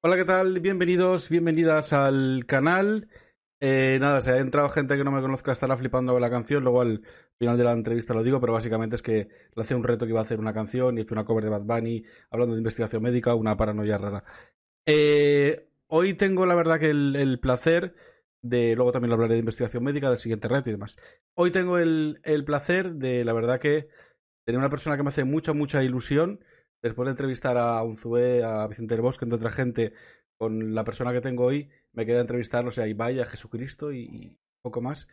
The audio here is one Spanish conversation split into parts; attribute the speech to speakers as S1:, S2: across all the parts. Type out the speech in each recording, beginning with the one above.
S1: Hola, ¿qué tal? Bienvenidos, bienvenidas al canal. Eh, nada, se ha entrado gente que no me conozca, estará flipando con la canción. Luego al final de la entrevista lo digo, pero básicamente es que le hace un reto que iba a hacer una canción y he hecho una cover de Bad Bunny hablando de investigación médica, una paranoia rara. Eh, hoy tengo la verdad que el, placer de. Luego también hablaré de investigación médica, del siguiente reto y demás. Hoy tengo el, el placer de, la verdad que, tener una persona que me hace mucha, mucha ilusión después de entrevistar a Unzué, a Vicente del Bosque, entre otra gente, con la persona que tengo hoy, me queda entrevistarlos a Ibai, a Jesucristo y, poco más.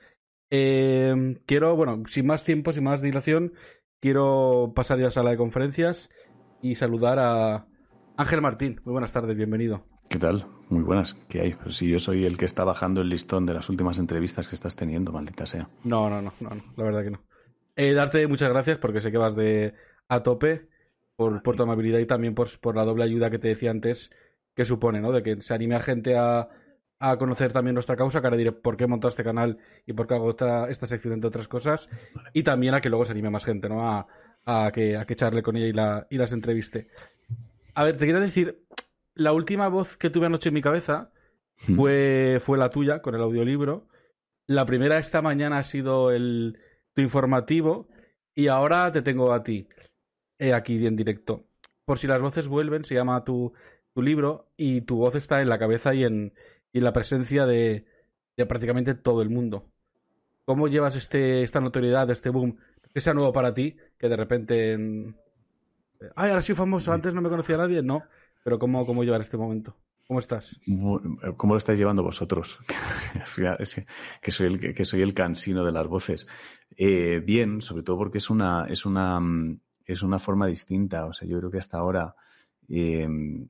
S1: Em, quiero, bueno, sin más tiempo, sin más dilación, quiero pasar ya a la sala de conferencias y saludar a Ángel Martín. Muy buenas tardes, bienvenido.
S2: ¿Qué tal? Muy buenas. ¿Qué hay? Pues si yo soy el que está bajando el listón de las últimas entrevistas que estás teniendo, maldita sea.
S1: No, no, no, no, no la verdad que no. Eh, darte muchas gracias porque sé que vas de a tope por, por tu amabilidad y también por, por, la doble ayuda que te decía antes que supone, ¿no? De que se anime a gente a, a conocer también nuestra causa, que ahora diré por qué he montado este canal y por qué hago esta, esta sección, entre otras cosas, y también a que luego se anime más gente, ¿no? A, a, que, a que charle con ella y, la, y las entreviste. A ver, te quiero decir, la última voz que tuve anoche en mi cabeza fue, fue la tuya, con el audiolibro. La primera esta mañana ha sido el, tu informativo, y ahora te tengo a ti aquí en directo. Por si las voces vuelven, se llama tu, tu libro y tu voz está en la cabeza y en, y la presencia de, prácticamente todo el mundo. ¿Cómo llevas este, esta notoriedad, este boom? Que sea nuevo para ti, que de repente... Ay, ahora soy famoso, antes no me conocía nadie. No, pero ¿cómo, cómo llevar este momento? ¿Cómo estás?
S2: ¿Cómo lo estáis llevando vosotros? que, soy el, que soy el cansino de las voces. Eh, bien, sobre todo porque es una, es una, mm, es una forma distinta. O sea, yo creo que hasta ahora em,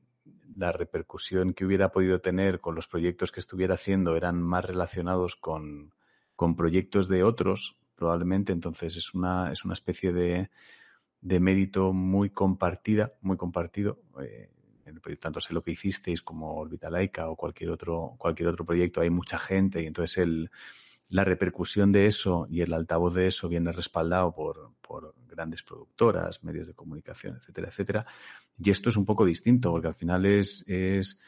S2: la repercusión que hubiera podido tener con los proyectos que estuviera haciendo eran más relacionados con, con proyectos de otros, probablemente. Entonces es una, es una especie de, de mérito muy compartida, muy compartido. Eh, tanto sé lo que hicisteis como Orbitalaika o cualquier otro, cualquier otro proyecto, hay mucha gente y entonces el, la repercusión de eso y el altavoz de eso viene respaldado por, por, grandes productoras, medios de comunicación, etcétera, etcétera. Y esto es un poco distinto, porque al final es, es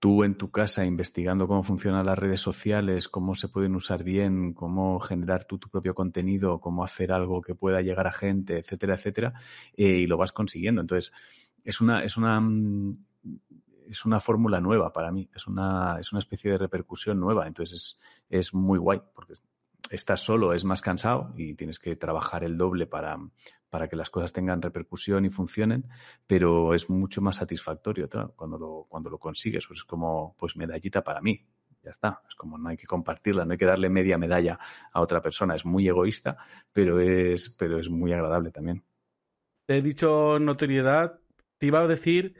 S2: tú en tu casa investigando cómo funcionan las redes sociales, cómo se pueden usar bien, cómo generar tú tu propio contenido, cómo hacer algo que pueda llegar a gente, etcétera, etcétera, eh, y lo vas consiguiendo. Entonces, es una, es una es una fórmula nueva para mí, es una, es una especie de repercusión nueva, entonces es, es muy guay, porque estás solo, es más cansado y tienes que trabajar el doble para, para que las cosas tengan repercusión y funcionen, pero es mucho más satisfactorio cuando, lo, cuando lo consigues, pues es como pues medallita para mí, ya está, es como no hay que compartirla, no hay que darle media medalla a otra persona, es muy egoísta, pero es, pero es muy agradable también.
S1: Te he dicho notoriedad, te iba a decir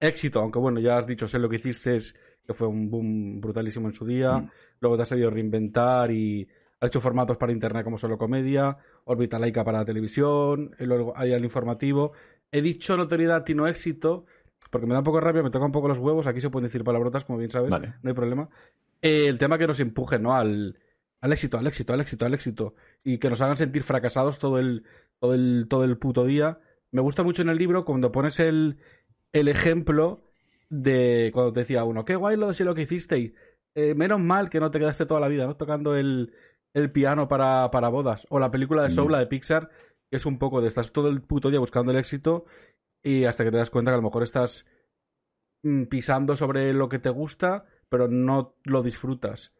S1: éxito, aunque bueno, ya has dicho, sé lo que hiciste, que fue un boom brutalísimo en su día, mm. luego te has sabido reinventar y has hecho formatos para internet como solo comedia, órbita laica para la televisión, y luego hay el informativo. He dicho notoriedad y no éxito, porque me da un poco de rabia, me toca un poco los huevos, aquí se pueden decir palabrotas, como bien sabes, no hay problema. Eh, el tema que nos empuje, ¿no? Al, al éxito, al éxito, al éxito, al éxito, y que nos hagan sentir fracasados todo el, todo el, todo el puto día. Me gusta mucho en el libro cuando pones el, el ejemplo de cuando te decía uno, qué guay lo de lo que hiciste eh, menos mal que no te quedaste toda la vida, ¿no? Tocando el, el piano para, para, bodas. O la película de Soul, la de Pixar, que es un poco de estás todo el puto día buscando el éxito y hasta que te das cuenta que a lo mejor estás mm, pisando sobre lo que te gusta, pero no lo disfrutas.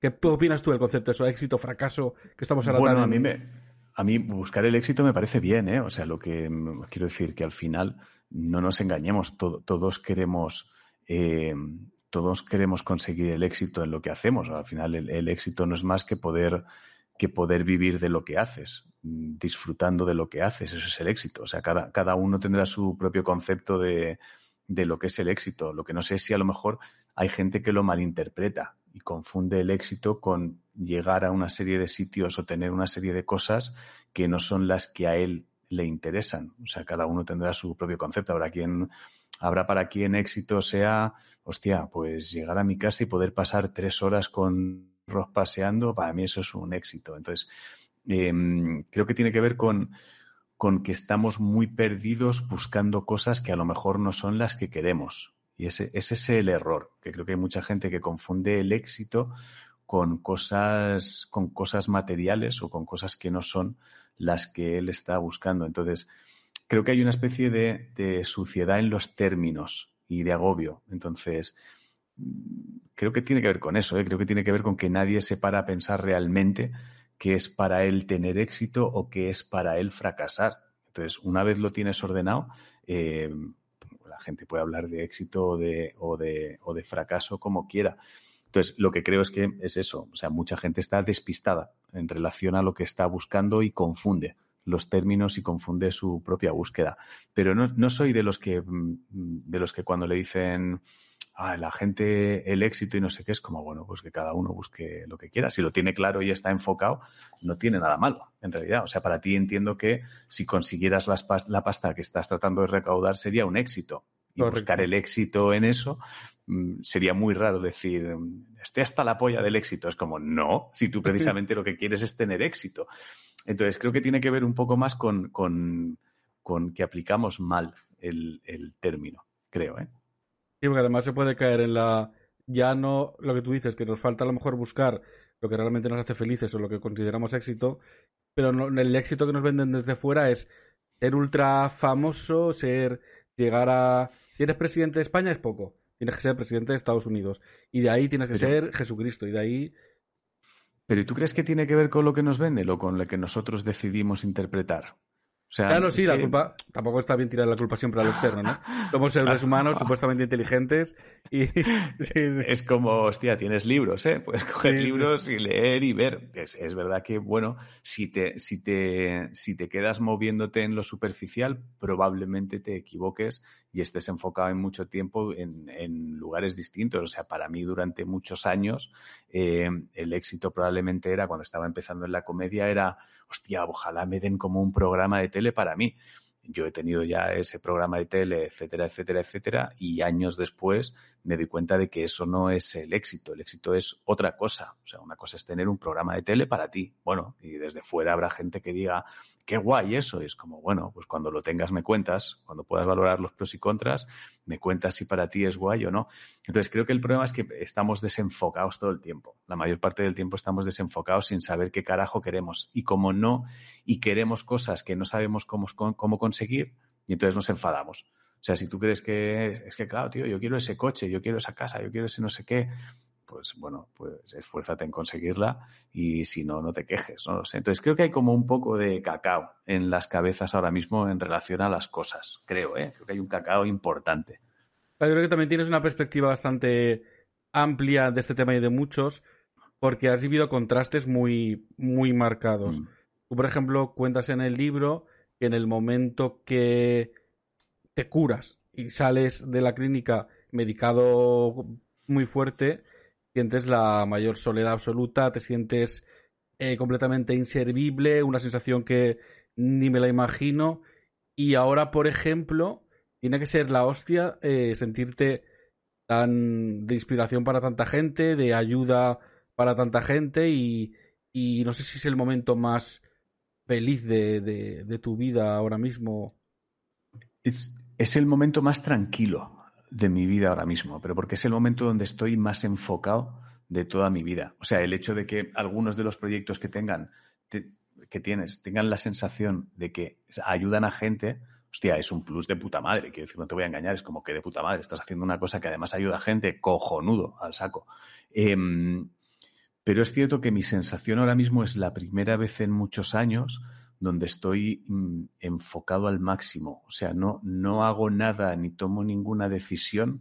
S1: ¿Qué opinas tú del concepto de eso, éxito, fracaso, que estamos hablando?
S2: Bueno, a mí me... A mí buscar el éxito me parece bien, ¿eh? O sea, lo que mm, quiero decir que al final no nos engañemos, todos queremos eh, todos queremos conseguir el éxito en lo que hacemos. Al final el, éxito no es más que poder que poder vivir de lo que haces, disfrutando de lo que haces. Eso es el éxito. O sea, cada, cada uno tendrá su propio concepto de, de lo que es el éxito. Lo que no sé es si a lo mejor hay gente que lo malinterpreta y confunde el éxito con llegar a una serie de sitios o tener una serie de cosas que no son las que a él le interesan. O sea, cada uno tendrá su propio concepto. Habrá quien, habrá para quien éxito sea, hostia, pues llegar a mi casa y poder pasar tres horas con Ross paseando, para mí eso es un éxito. Entonces, em, creo que tiene que ver con, con que estamos muy perdidos buscando cosas que a lo mejor no son las que queremos. Y ese, ese es el error, que creo que hay mucha gente que confunde el éxito con cosas, con cosas materiales o con cosas que no son las que él está buscando. Entonces, creo que hay una especie de, suciedad en los términos y de agobio. Entonces, creo que tiene que ver con eso, ¿eh? creo que tiene que ver con que nadie se para a pensar realmente qué es para él tener éxito o qué es para él fracasar. Entonces, una vez lo tienes ordenado, eh, la gente puede hablar de éxito o de, o de, o de fracaso como quiera. Entonces, lo que creo es que es eso. O sea, mucha gente está despistada en relación a lo que está buscando y confunde los términos y confunde su propia búsqueda. Pero no, no soy de los que, mm, de los que cuando le dicen, ah, la gente, el éxito y no sé qué, es como, bueno, pues que cada uno busque lo que quiera. Si lo tiene claro y está enfocado, no tiene nada malo, en realidad. O sea, para ti entiendo que si consiguieras la pasta que estás tratando de recaudar sería un éxito. Y buscar el éxito en eso mm, sería muy raro decir, estoy hasta la polla del éxito. Es como, no, si tú precisamente lo que quieres es tener éxito. Entonces, creo que tiene que ver un poco más con, con, con que aplicamos mal el, el término, creo, ¿eh?
S1: Sí, porque además se puede caer en la. Ya no lo que tú dices, que nos falta a lo mejor buscar lo que realmente nos hace felices o lo que consideramos éxito, pero no, el éxito que nos venden desde fuera es ser ultra famoso, ser. llegar a. Si eres presidente de España es poco. Tienes que ser presidente de Estados Unidos. Y de ahí tienes que ser Jesucristo. Y de ahí.
S2: Pero ¿y tú crees que tiene que ver con lo que nos vende o con lo que nosotros decidimos interpretar?
S1: claro, sí, la culpa. Tampoco está bien tirar la culpa siempre al externo, ¿no? Somos seres humanos supuestamente inteligentes y.
S2: Es como, hostia, tienes libros, ¿eh? Puedes coger libros y leer y ver. Es, es, verdad que, bueno, si te, si, te, si te quedas moviéndote en lo superficial, probablemente te equivoques y estés enfocado en mucho tiempo en, lugares distintos. O sea, para mí durante muchos años eh, el éxito probablemente era, cuando estaba empezando en la comedia, era, hostia, ojalá me den como un programa de tele para mí yo he tenido ya ese programa de tele, etcétera, etcétera, etcétera, y años después me doy cuenta de que eso no es el éxito, el éxito es otra cosa. O sea, una cosa es tener un programa de tele para ti. Bueno, y desde fuera habrá gente que diga, qué guay eso. Y es como, bueno, pues cuando lo tengas me cuentas, cuando puedas valorar los pros y contras, me cuentas si para ti es guay o no. Entonces creo que el problema es que estamos desenfocados todo el tiempo. La mayor parte del tiempo estamos desenfocados sin saber qué carajo queremos. Y como no, y queremos cosas que no sabemos cómo, cómo conseguir, y entonces nos enfadamos. O sea, si tú crees que es que, claro, tío, yo quiero ese coche, yo quiero esa casa, yo quiero ese no sé qué, pues bueno, pues esfuérzate en conseguirla y si no, no te quejes, no lo sé. Entonces creo que hay como un poco de cacao en las cabezas ahora mismo en relación a las cosas, creo, ¿eh? Creo que hay un cacao importante.
S1: Yo creo que también tienes una perspectiva bastante amplia de este tema y de muchos, porque has vivido contrastes muy, muy marcados. Mm. Tú, por ejemplo, cuentas en el libro que en el momento que te curas y sales de la clínica medicado muy fuerte, sientes la mayor soledad absoluta, te sientes eh, completamente inservible, una sensación que ni me la imagino. Y ahora, por ejemplo, tiene que ser la hostia eh, sentirte tan de inspiración para tanta gente, de ayuda para tanta gente y, no sé si es el momento más feliz de, tu vida ahora mismo.
S2: Es el momento más tranquilo de mi vida ahora mismo, pero porque es el momento donde estoy más enfocado de toda mi vida. O sea, el hecho de que algunos de los proyectos que tengan, que tienes, tengan la sensación de que ayudan a gente, hostia, es un plus de puta madre. Quiero decir, no te voy a engañar, es como que de puta madre. Estás haciendo una cosa que además ayuda a gente, cojonudo al saco. Em, pero es cierto que mi sensación ahora mismo es la primera vez en muchos años donde estoy mm, enfocado al máximo. O sea, no, no hago nada ni tomo ninguna decisión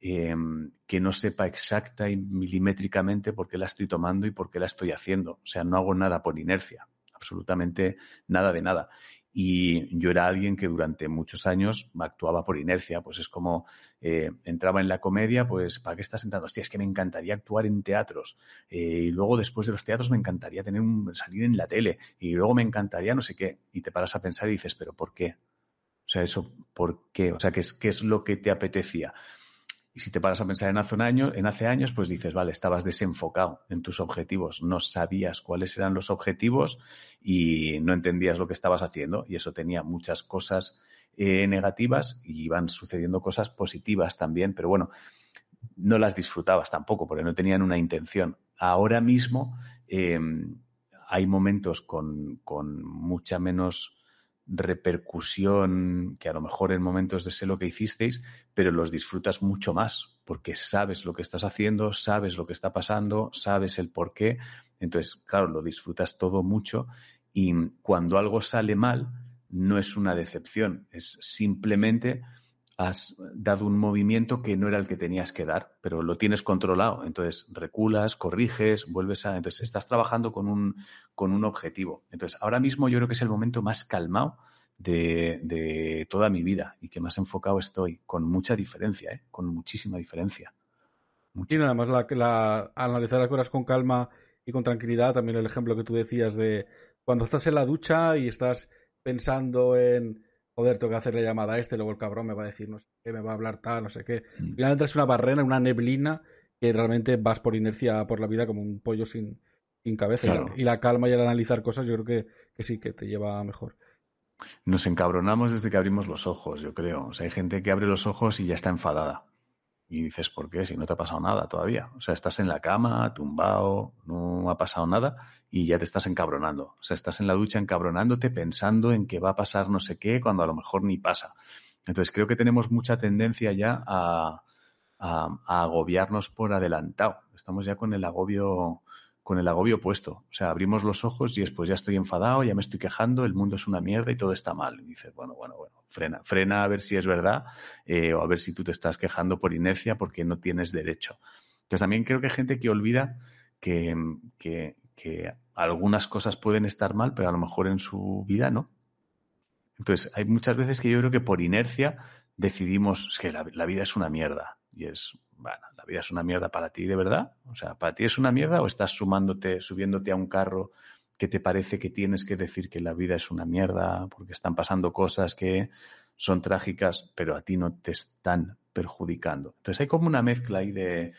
S2: em, que no sepa exacta y milimétricamente por qué la estoy tomando y por qué la estoy haciendo. O sea, no hago nada por inercia, absolutamente nada de nada. Y yo era alguien que durante muchos años actuaba por inercia, pues es como eh, entraba en la comedia, pues ¿para qué estás entrando? Hostia, es que me encantaría actuar en teatros. Eh, y luego después de los teatros me encantaría tener un, salir en la tele. Y luego me encantaría no sé qué. Y te paras a pensar y dices, ¿pero por qué? O sea, eso, ¿por qué? O sea, ¿qué es, qué es lo que te apetecía? Y si te paras a pensar en hace, un año, en hace años, pues dices, vale, estabas desenfocado en tus objetivos, no sabías cuáles eran los objetivos y no entendías lo que estabas haciendo y eso tenía muchas cosas eh, negativas y iban sucediendo cosas positivas también, pero bueno, no las disfrutabas tampoco porque no tenían una intención. Ahora mismo eh, hay momentos con, con mucha menos repercusión que a lo mejor en momentos de sé lo que hicisteis, pero los disfrutas mucho más porque sabes lo que estás haciendo, sabes lo que está pasando, sabes el por qué. Entonces, claro, lo disfrutas todo mucho y cuando algo sale mal, no es una decepción, es simplemente has dado un movimiento que no era el que tenías que dar, pero lo tienes controlado. Entonces reculas, corriges, vuelves a. Entonces estás trabajando con un, con un objetivo. Entonces ahora mismo yo creo que es el momento más calmado de, de toda mi vida y que más enfocado estoy, con mucha diferencia, ¿eh? con muchísima diferencia.
S1: Y nada más la, analizar las cosas con calma y con tranquilidad. También el ejemplo que tú decías de cuando estás en la ducha y estás pensando en joder, tengo que hacerle llamada a este, luego el cabrón me va a decir no sé qué, me va a hablar tal, no sé qué. Mm. Finalmente es una barrera, una neblina que realmente vas por inercia por la vida como un pollo sin, sin cabeza. Y la calma y el analizar cosas yo creo que, que sí, que te lleva mejor.
S2: Nos encabronamos desde que abrimos los ojos, yo creo. O sea, hay gente que abre los ojos y ya está enfadada. Y dices, ¿por qué? Si no te ha pasado nada todavía. O sea, estás en la cama, tumbado, no ha pasado nada y ya te estás encabronando. O sea, estás en la ducha encabronándote pensando en que va a pasar no sé qué cuando a lo mejor ni pasa. Entonces creo que tenemos mucha tendencia ya a, a, a agobiarnos por adelantado. Estamos ya con el agobio con el agobio puesto. O sea, abrimos los ojos y después ya estoy enfadado, ya me estoy quejando, el mundo es una mierda y todo está mal. Y dices, bueno, bueno, bueno, frena, frena a ver si es verdad eh, o a ver si tú te estás quejando por inercia porque no tienes derecho. Entonces también creo que hay gente que olvida que, que, que algunas cosas pueden estar mal, pero a lo mejor en su vida no. Entonces, hay muchas veces que yo creo que por inercia decidimos que la, la vida es una mierda. Y es, bueno, la vida es una mierda para ti, ¿de verdad? O sea, ¿para ti es una mierda o estás sumándote, subiéndote a un carro que te parece que tienes que decir que la vida es una mierda porque están pasando cosas que son trágicas, pero a ti no te están perjudicando? Entonces hay como una mezcla ahí de,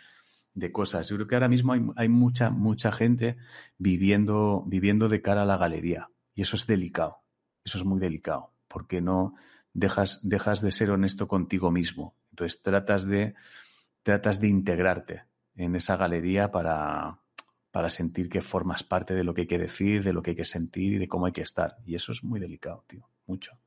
S2: de cosas. Yo creo que ahora mismo hay, hay, mucha, mucha gente viviendo, viviendo de cara a la galería. Y eso es delicado. Eso es muy delicado. Porque no dejas, dejas de ser honesto contigo mismo. Entonces tratas de tratas de integrarte en esa galería para, para sentir que formas parte de lo que hay que decir, de lo que hay que sentir y de cómo hay que estar. Y eso es muy delicado, tío, mucho.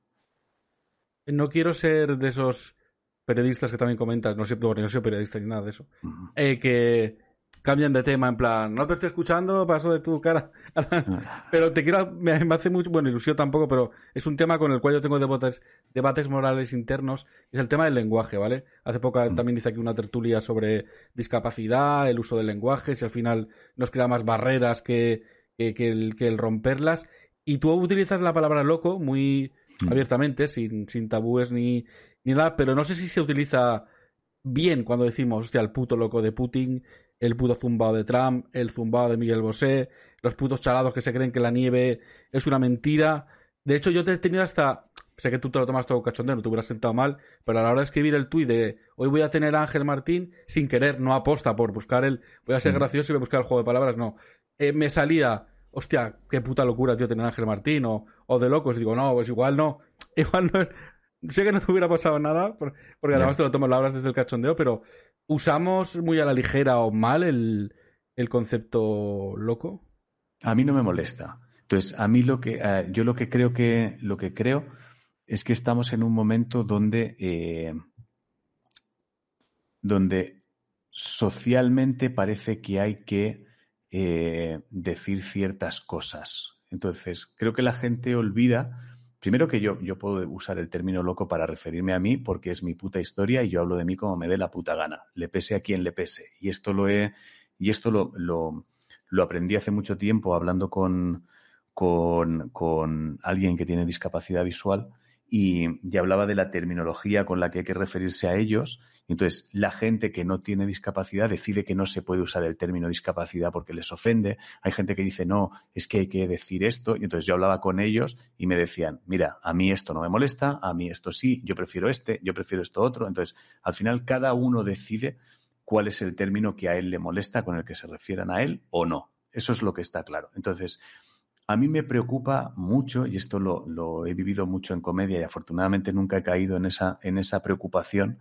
S1: No quiero ser de esos periodistas que también comentas, no soy, no soy periodista ni nada de eso, uh -huh. eh, que cambian de tema en plan, no te estoy escuchando, paso de tu cara. pero te quiero, me, hace mucho, bueno, ilusión tampoco, pero es un tema con el cual yo tengo debates, debates morales internos, es el tema del lenguaje, ¿vale? Hace poco mm. también hice aquí una tertulia sobre discapacidad, el uso del lenguaje, si al final nos crea más barreras que, que, que, el, que el romperlas. Y tú utilizas la palabra loco muy mm. abiertamente, sin, sin tabúes ni, ni nada, pero no sé si se utiliza bien cuando decimos, hostia, el puto loco de Putin, el puto zumbado de Trump, el zumbado de Miguel Bosé, los putos chalados que se creen que la nieve es una mentira. De hecho, yo te he tenido hasta. Sé que tú te lo tomas todo cachondeo, no te hubieras sentado mal, pero a la hora de escribir el tuit de hoy voy a tener a Ángel Martín, sin querer, no aposta por buscar el. Voy a ser mm. gracioso y voy a buscar el juego de palabras, no. Eh, me salía, hostia, qué puta locura, tío, tener a Ángel Martín, o, o de locos. Digo, no, pues igual no. Igual no es. Sé que no te hubiera pasado nada, porque además te lo tomas las desde el cachondeo, pero ¿usamos muy a la ligera o mal el, el concepto loco?
S2: A mí no me molesta. Entonces, a mí lo que uh, yo lo que creo que lo que creo es que estamos en un momento donde eh, donde socialmente parece que hay que eh, decir ciertas cosas. Entonces, creo que la gente olvida Primero que yo, yo puedo usar el término loco para referirme a mí porque es mi puta historia y yo hablo de mí como me dé la puta gana, le pese a quien le pese. Y esto lo he, y esto lo, lo, lo aprendí hace mucho tiempo hablando con, con, con alguien que tiene discapacidad visual y, hablaba de la terminología con la que hay que referirse a ellos. Entonces, la gente que no tiene discapacidad decide que no se puede usar el término discapacidad porque les ofende. Hay gente que dice, no, es que hay que decir esto. Y entonces yo hablaba con ellos y me decían, mira, a mí esto no me molesta, a mí esto sí, yo prefiero este, yo prefiero esto otro. Entonces, al final, cada uno decide cuál es el término que a él le molesta, con el que se refieran a él o no. Eso es lo que está claro. Entonces, a mí me preocupa mucho, y esto lo, he vivido mucho en comedia y afortunadamente nunca he caído en esa, en esa preocupación,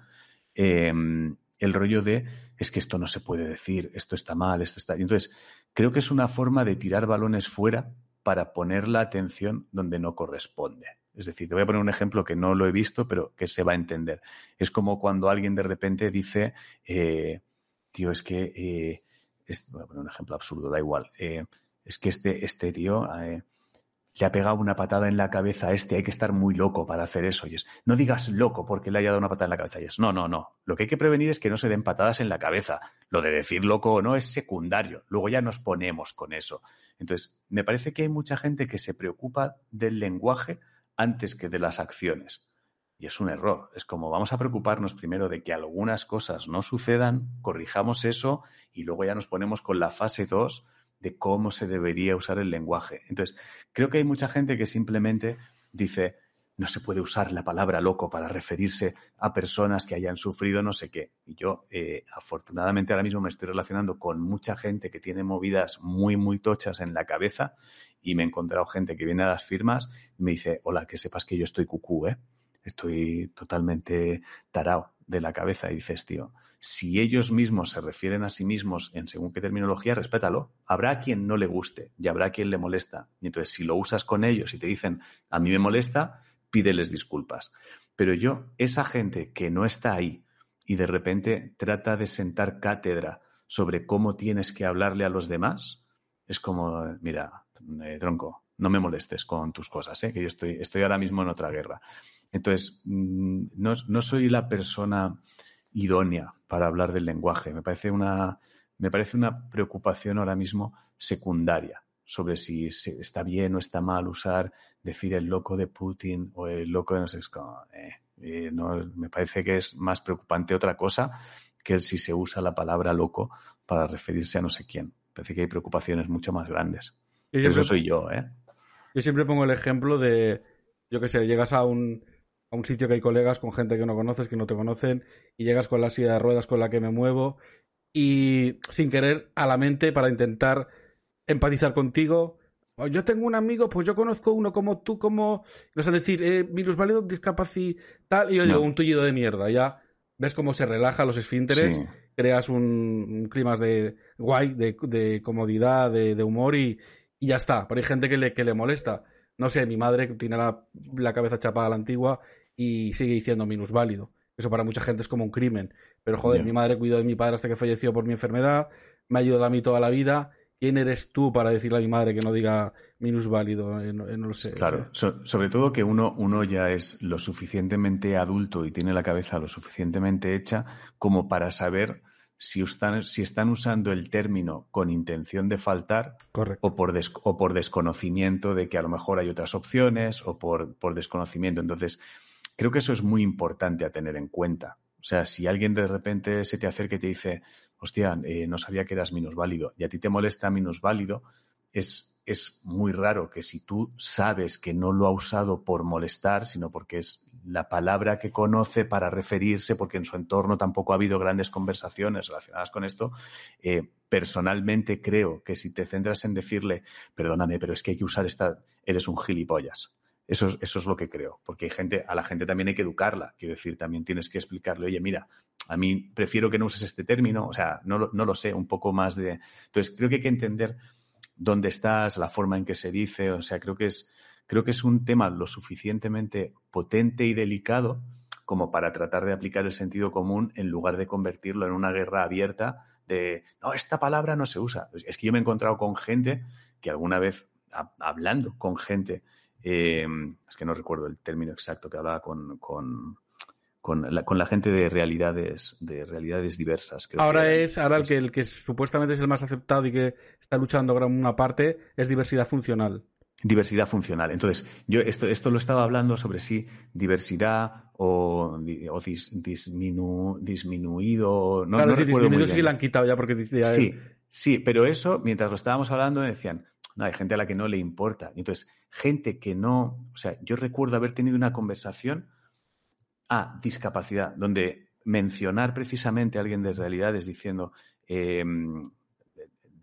S2: em, el rollo de es que esto no se puede decir, esto está mal, esto está. Entonces, creo que es una forma de tirar balones fuera para poner la atención donde no corresponde. Es decir, te voy a poner un ejemplo que no lo he visto, pero que se va a entender. Es como cuando alguien de repente dice, eh, tío, es que, eh, voy a poner un ejemplo absurdo, da igual. Eh, es que este, este tío eh, le ha pegado una patada en la cabeza a este, hay que estar muy loco para hacer eso. Y es, no digas loco porque le haya dado una patada en la cabeza. Y es, no, no, no. Lo que hay que prevenir es que no se den patadas en la cabeza. Lo de decir loco o no es secundario. Luego ya nos ponemos con eso. Entonces, me parece que hay mucha gente que se preocupa del lenguaje antes que de las acciones. Y es un error. Es como vamos a preocuparnos primero de que algunas cosas no sucedan, corrijamos eso y luego ya nos ponemos con la fase 2 de cómo se debería usar el lenguaje. Entonces, creo que hay mucha gente que simplemente dice, no se puede usar la palabra loco para referirse a personas que hayan sufrido no sé qué. Y yo, eh, afortunadamente, ahora mismo me estoy relacionando con mucha gente que tiene movidas muy, muy tochas en la cabeza y me he encontrado gente que viene a las firmas y me dice, hola, que sepas que yo estoy cucú, ¿eh? Estoy totalmente tarao de la cabeza. Y dices, tío, si ellos mismos se refieren a sí mismos en según qué terminología, respétalo. Habrá quien no le guste y habrá quien le molesta. Y entonces, si lo usas con ellos y te dicen, a mí me molesta, pídeles disculpas. Pero yo, esa gente que no está ahí y de repente trata de sentar cátedra sobre cómo tienes que hablarle a los demás, es como, mira, eh, tronco, no me molestes con tus cosas, ¿eh? que yo estoy, estoy ahora mismo en otra guerra. Entonces, mm, no, no soy la persona idónea para hablar del lenguaje. Me parece una, me parece una preocupación ahora mismo secundaria sobre si está bien o está mal usar, decir el loco de Putin o el loco de no sé eh, eh, no, me parece que es más preocupante otra cosa que el si se usa la palabra loco para referirse a no sé quién. Parece que hay preocupaciones mucho más grandes. eso soy yo, ¿eh?
S1: Yo siempre pongo el ejemplo de, yo qué sé, llegas a un, a un sitio que hay colegas con gente que no conoces, que no te conocen, y llegas con la silla de ruedas con la que me muevo, y sin querer a la mente para intentar empatizar contigo. Yo tengo un amigo, pues yo conozco uno como tú, como. Vas a decir, eh, virus válido, discapacidad, tal, y yo digo, un tullido de mierda, ya. Ves cómo se relaja los esfínteres, creas un, clima de guay, de, comodidad, de, humor y, y, ya está. Pero hay gente que le, que le molesta no sé, mi madre tiene la, cabeza chapada a la antigua y sigue diciendo minusválido. Eso para mucha gente es como un crimen. Pero joder, mi madre cuidó de mi padre hasta que falleció por mi enfermedad, me ha ayudado a mí toda la vida. ¿Quién eres tú para decirle a mi madre que no diga minusválido? Eh, no, lo sé.
S2: Claro, sobre todo que uno, uno ya es lo suficientemente adulto y tiene la cabeza lo suficientemente hecha como para saber si están, si están usando el término con intención de faltar o por, o por desconocimiento de que a lo mejor hay otras opciones o por, por desconocimiento. Entonces, creo que eso es muy importante a tener en cuenta. O sea, si alguien de repente se te acerca y te dice, hostia, eh, no sabía que eras minusválido y a ti te molesta minusválido, es, es muy raro que si tú sabes que no lo ha usado por molestar, sino porque es la palabra que conoce para referirse, porque en su entorno tampoco ha habido grandes conversaciones relacionadas con esto, eh, personalmente creo que si te centras en decirle, perdóname, pero es que hay que usar esta, eres un gilipollas. Eso, eso es lo que creo, porque hay gente, a la gente también hay que educarla. Quiero decir, también tienes que explicarle, oye, mira, a mí prefiero que no uses este término, o sea, no, no lo sé, un poco más de. Entonces, creo que hay que entender dónde estás, la forma en que se dice, o sea, creo que es, creo que es un tema lo suficientemente potente y delicado como para tratar de aplicar el sentido común en lugar de convertirlo en una guerra abierta de, no, esta palabra no se usa. Es que yo me he encontrado con gente que alguna vez, hablando con gente, eh, es que no recuerdo el término exacto que hablaba con, con con la, con la gente de realidades, de realidades diversas.
S1: ahora es, ahora el que, el que supuestamente es el más aceptado y que está luchando gran una parte es diversidad funcional.
S2: Diversidad funcional. Entonces, yo esto, esto lo estaba hablando sobre si diversidad o, o disminuido.
S1: No, claro, disminuido sí que la han quitado ya porque
S2: Sí, sí, pero eso, mientras lo estábamos hablando, decían, no, hay gente a la que no le importa. Entonces, gente que no. O sea, yo recuerdo haber tenido una conversación a discapacidad, donde mencionar precisamente a alguien de realidades diciendo. Em,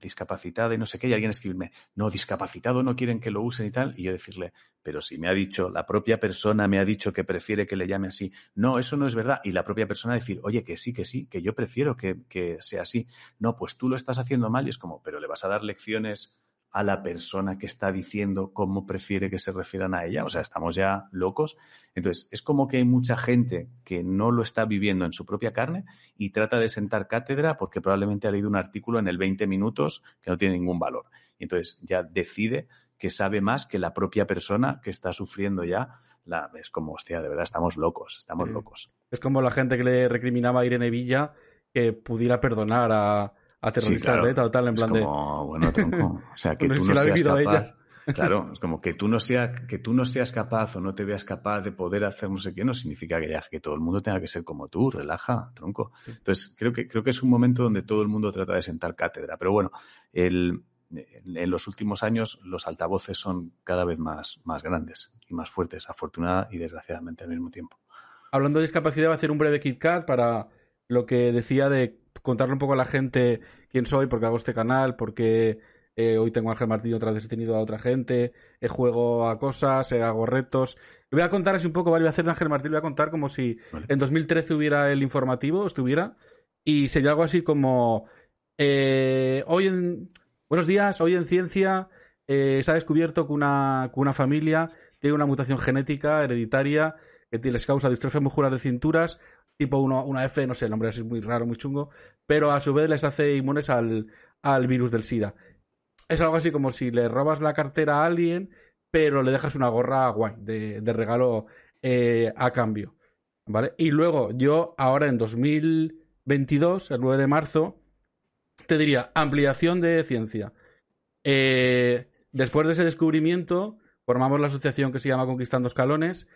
S2: discapacitada y no sé qué, y alguien escribirme, no, discapacitado no quieren que lo usen y tal, y yo decirle, pero si me ha dicho, la propia persona me ha dicho que prefiere que le llame así, no, eso no es verdad, y la propia persona decir, oye, que sí, que sí, que yo prefiero que, que sea así, no, pues tú lo estás haciendo mal, y es como, pero le vas a dar lecciones a la persona que está diciendo cómo prefiere que se refieran a ella. O sea, estamos ya locos. Entonces, es como que hay mucha gente que no lo está viviendo en su propia carne y trata de sentar cátedra porque probablemente ha leído un artículo en el 20 minutos que no tiene ningún valor. Y entonces ya decide que sabe más que la propia persona que está sufriendo ya. La, es como, hostia, de verdad estamos locos, estamos locos.
S1: Es como la gente que le recriminaba a Irene Villa que pudiera perdonar a, a terroristas de ETA o tal, en plan
S2: como, Bueno, tronco. O sea, que tú no seas capaz. Claro, es como que tú no seas, que tú no seas capaz o no te veas capaz de poder hacer no sé qué, no significa que, ya, que todo el mundo tenga que ser como tú, relaja, tronco. Entonces, creo que, creo que es un momento donde todo el mundo trata de sentar cátedra. Pero bueno, el, en los últimos años los altavoces son cada vez más, más grandes y más fuertes, afortunada y desgraciadamente al mismo tiempo.
S1: Hablando de discapacidad, voy a hacer un breve KitKat para lo que decía de contarle un poco a la gente quién soy, por qué hago este canal, porque eh, hoy tengo a Ángel Martín, otra vez he tenido a otra gente, he juego a cosas, eh, hago retos. Le voy a contar así un poco, vale, voy a hacer Ángel Martín, le voy a contar como si en 2013 hubiera el informativo, estuviera, y sería algo así como, eh, hoy en, buenos días, hoy en ciencia se ha descubierto que una, que una familia tiene una mutación genética hereditaria que les causa distrofia muscular de cinturas tipo una F, no sé, el nombre es muy raro, muy chungo, pero a su vez les hace inmunes al, al virus del SIDA. Es algo así como si le robas la cartera a alguien, pero le dejas una gorra guay de, de regalo eh, a cambio. ¿Vale? Y luego yo ahora en 2022, el 9 de marzo, te diría ampliación de ciencia. Eh, después de ese descubrimiento, formamos la asociación que se llama Conquistando Escalones,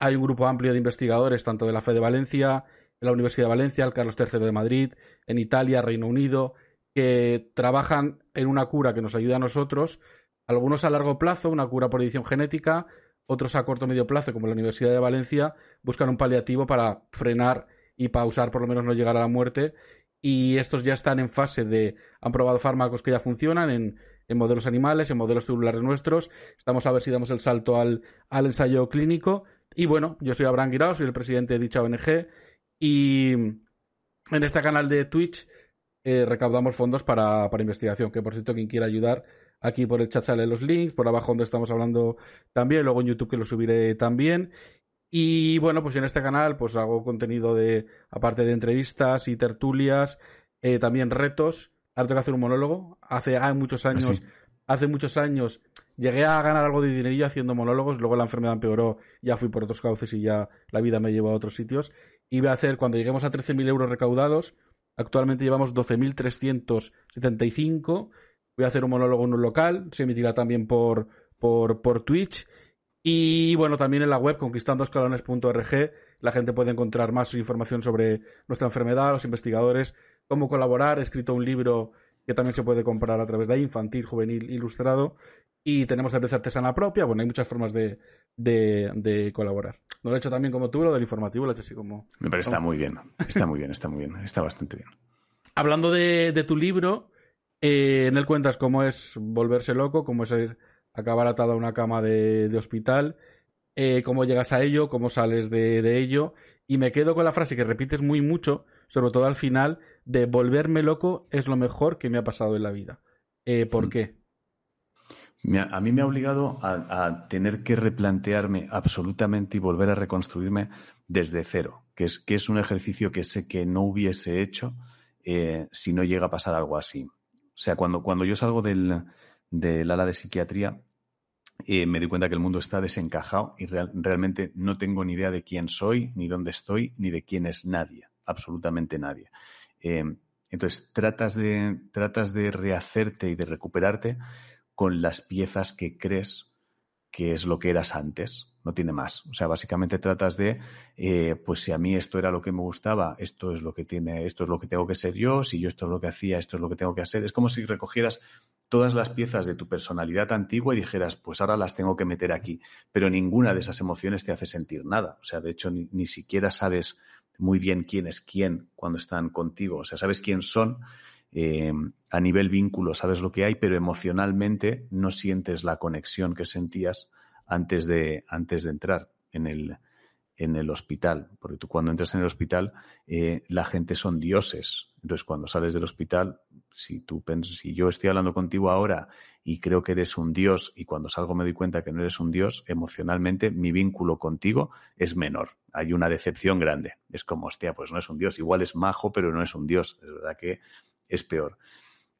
S1: hay un grupo amplio de investigadores, tanto de la FE de Valencia, de la Universidad de Valencia, el Carlos III de Madrid, en Italia, Reino Unido, que trabajan en una cura que nos ayuda a nosotros, algunos a largo plazo, una cura por edición genética, otros a corto o medio plazo, como la Universidad de Valencia, buscan un paliativo para frenar y pausar, por lo menos no llegar a la muerte. Y estos ya están en fase de. han probado fármacos que ya funcionan en, en modelos animales, en modelos celulares nuestros. Estamos a ver si damos el salto al, al ensayo clínico y bueno, yo soy Abraham Guirao, soy el presidente de dicha ONG y en este canal de Twitch eh, recaudamos fondos para, para, investigación, que por cierto quien quiera ayudar, aquí por el chat sale los links, por abajo donde estamos hablando también, luego en YouTube que lo subiré también. Y bueno, pues en este canal pues hago contenido de, aparte de entrevistas y tertulias, eh, también retos. Ahora tengo que hacer un monólogo. Hace muchos ah, años, hace muchos años Llegué a ganar algo de dinerillo haciendo monólogos, luego la enfermedad empeoró, ya fui por otros cauces y ya la vida me llevó a otros sitios. Y voy a hacer, cuando lleguemos a 13.000 euros recaudados, actualmente llevamos 12.375, voy a hacer un monólogo en un local, se emitirá también por, por, por Twitch. Y bueno, también en la web conquistandoscalones.org la gente puede encontrar más información sobre nuestra enfermedad, los investigadores, cómo colaborar. He escrito un libro que también se puede comprar a través de ahí, infantil, juvenil, ilustrado, y tenemos cerveza artesana propia. Bueno, hay muchas formas de, de, colaborar. No lo he hecho también como tú, lo del informativo, lo he hecho así como...
S2: Me parece está muy bien, está muy bien, está muy bien, está bastante bien.
S1: Hablando de, de tu libro, eh, en él cuentas cómo es volverse loco, cómo es acabar atado a una cama de, de hospital, eh, cómo llegas a ello, cómo sales de, de ello. Y me quedo con la frase que repites muy mucho, sobre todo al final, de volverme loco es lo mejor que me ha pasado en la vida. Eh, ¿Por qué?
S2: a mí me ha obligado a, tener que replantearme absolutamente y volver a reconstruirme desde cero, que es, que es un ejercicio que sé que no hubiese hecho eh, si no llega a pasar algo así. O sea, cuando, cuando yo salgo del, del ala de psiquiatría, eh, me doy cuenta que el mundo está desencajado y realmente no tengo ni idea de quién soy, ni dónde estoy, ni de quién es nadie, absolutamente nadie. Eh, entonces, tratas de, tratas de rehacerte y de recuperarte con las piezas que crees que es lo que eras antes. No tiene más. O sea, básicamente tratas de, eh, pues si a mí esto era lo que me gustaba, esto es lo que tiene, esto es lo que tengo que ser yo, si yo esto es lo que hacía, esto es lo que tengo que hacer. Es como si recogieras todas las piezas de tu personalidad antigua y dijeras, pues ahora las tengo que meter aquí. Pero ninguna de esas emociones te hace sentir nada. O sea, de hecho, ni, ni siquiera sabes muy bien quién es quién cuando están contigo. O sea, sabes quién son, eh, a nivel vínculo sabes lo que hay, pero emocionalmente no sientes la conexión que sentías antes de, antes de entrar en el, en el hospital. Porque tú cuando entras en el hospital, eh, la gente son dioses. Entonces, cuando sales del hospital, si tú si yo estoy hablando contigo ahora y creo que eres un dios y cuando salgo me doy cuenta que no eres un dios, emocionalmente mi vínculo contigo es menor. Hay una decepción grande. Es como, hostia, pues no es un dios. Igual es majo, pero no es un dios. Es verdad que es peor.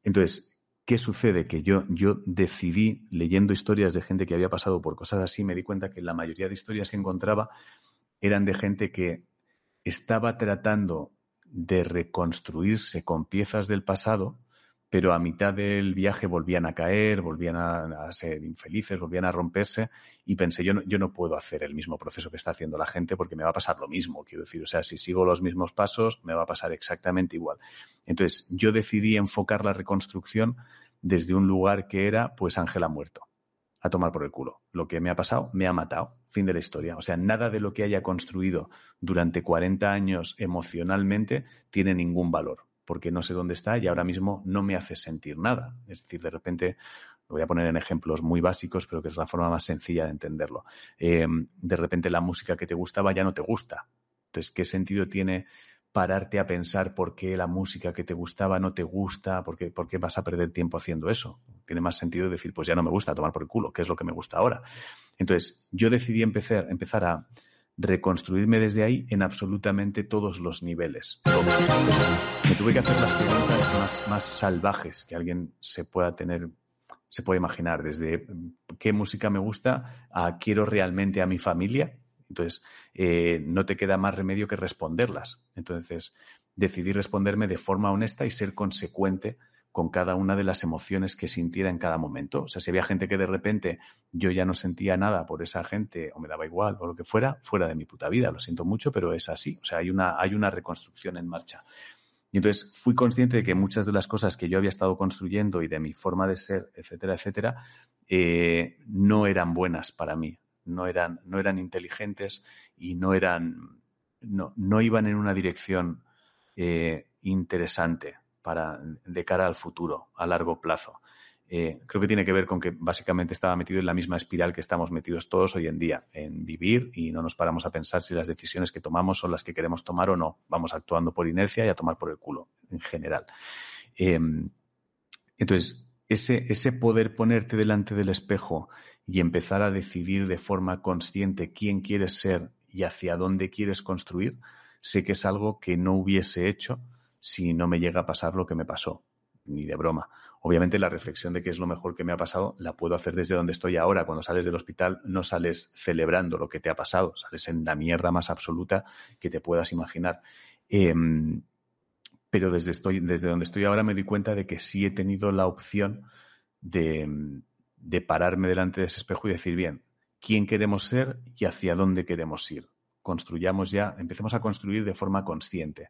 S2: Entonces, ¿qué sucede? Que yo, yo decidí, leyendo historias de gente que había pasado por cosas así, me di cuenta que la mayoría de historias que encontraba eran de gente que estaba tratando de reconstruirse con piezas del pasado, pero a mitad del viaje volvían a caer, volvían a, ser infelices, volvían a romperse y pensé, yo no, yo no puedo hacer el mismo proceso que está haciendo la gente porque me va a pasar lo mismo, quiero decir, o sea, si sigo los mismos pasos, me va a pasar exactamente igual. Entonces, yo decidí enfocar la reconstrucción desde un lugar que era, pues, Ángel ha muerto, a tomar por el culo. Lo que me ha pasado, me ha matado, fin de la historia. O sea, nada de lo que haya construido durante 40 años emocionalmente tiene ningún valor porque no sé dónde está y ahora mismo no me hace sentir nada. Es decir, de repente, lo voy a poner en ejemplos muy básicos, pero que es la forma más sencilla de entenderlo. Eh, de repente la música que te gustaba ya no te gusta. Entonces, ¿qué sentido tiene pararte a pensar por qué la música que te gustaba no te gusta? ¿Por qué, por qué vas a perder tiempo haciendo eso? Tiene más sentido decir, pues ya no me gusta, tomar por el culo, ¿qué es lo que me gusta ahora? Entonces, yo decidí empezar, empezar a reconstruirme desde ahí en absolutamente todos los niveles. Me tuve que hacer las preguntas más, salvajes que alguien se pueda tener, se puede imaginar, desde qué música me gusta a quiero realmente a mi familia. Entonces, eh, no te queda más remedio que responderlas. Entonces, decidí responderme de forma honesta y ser consecuente con cada una de las emociones que sintiera en cada momento. O sea, si había gente que de repente yo ya no sentía nada por esa gente o me daba igual o lo que fuera, fuera de mi puta vida. Lo siento mucho, pero es así. O sea, hay una, hay una reconstrucción en marcha. Y entonces fui consciente de que muchas de las cosas que yo había estado construyendo y de mi forma de ser, etcétera, etcétera, eh, no eran buenas para mí. No eran, no eran inteligentes y no eran, no, no iban en una dirección eh, interesante para, de cara al futuro, a largo plazo. Eh, creo que tiene que ver con que básicamente estaba metido en la misma espiral que estamos metidos todos hoy en día, en vivir y no nos paramos a pensar si las decisiones que tomamos son las que queremos tomar o no. Vamos actuando por inercia y a tomar por el culo, en general. Em, entonces, ese, ese poder ponerte delante del espejo y empezar a decidir de forma consciente quién quieres ser y hacia dónde quieres construir, sé que es algo que no hubiese hecho si no me llega a pasar lo que me pasó, ni de broma. Obviamente la reflexión de qué es lo mejor que me ha pasado la puedo hacer desde donde estoy ahora. Cuando sales del hospital no sales celebrando lo que te ha pasado, sales en la mierda más absoluta que te puedas imaginar. Em, pero desde, estoy, desde donde estoy ahora me di cuenta de que sí he tenido la opción de, pararme delante de ese espejo y decir, bien, ¿quién queremos ser y hacia dónde queremos ir? Construyamos ya, empecemos a construir de forma consciente.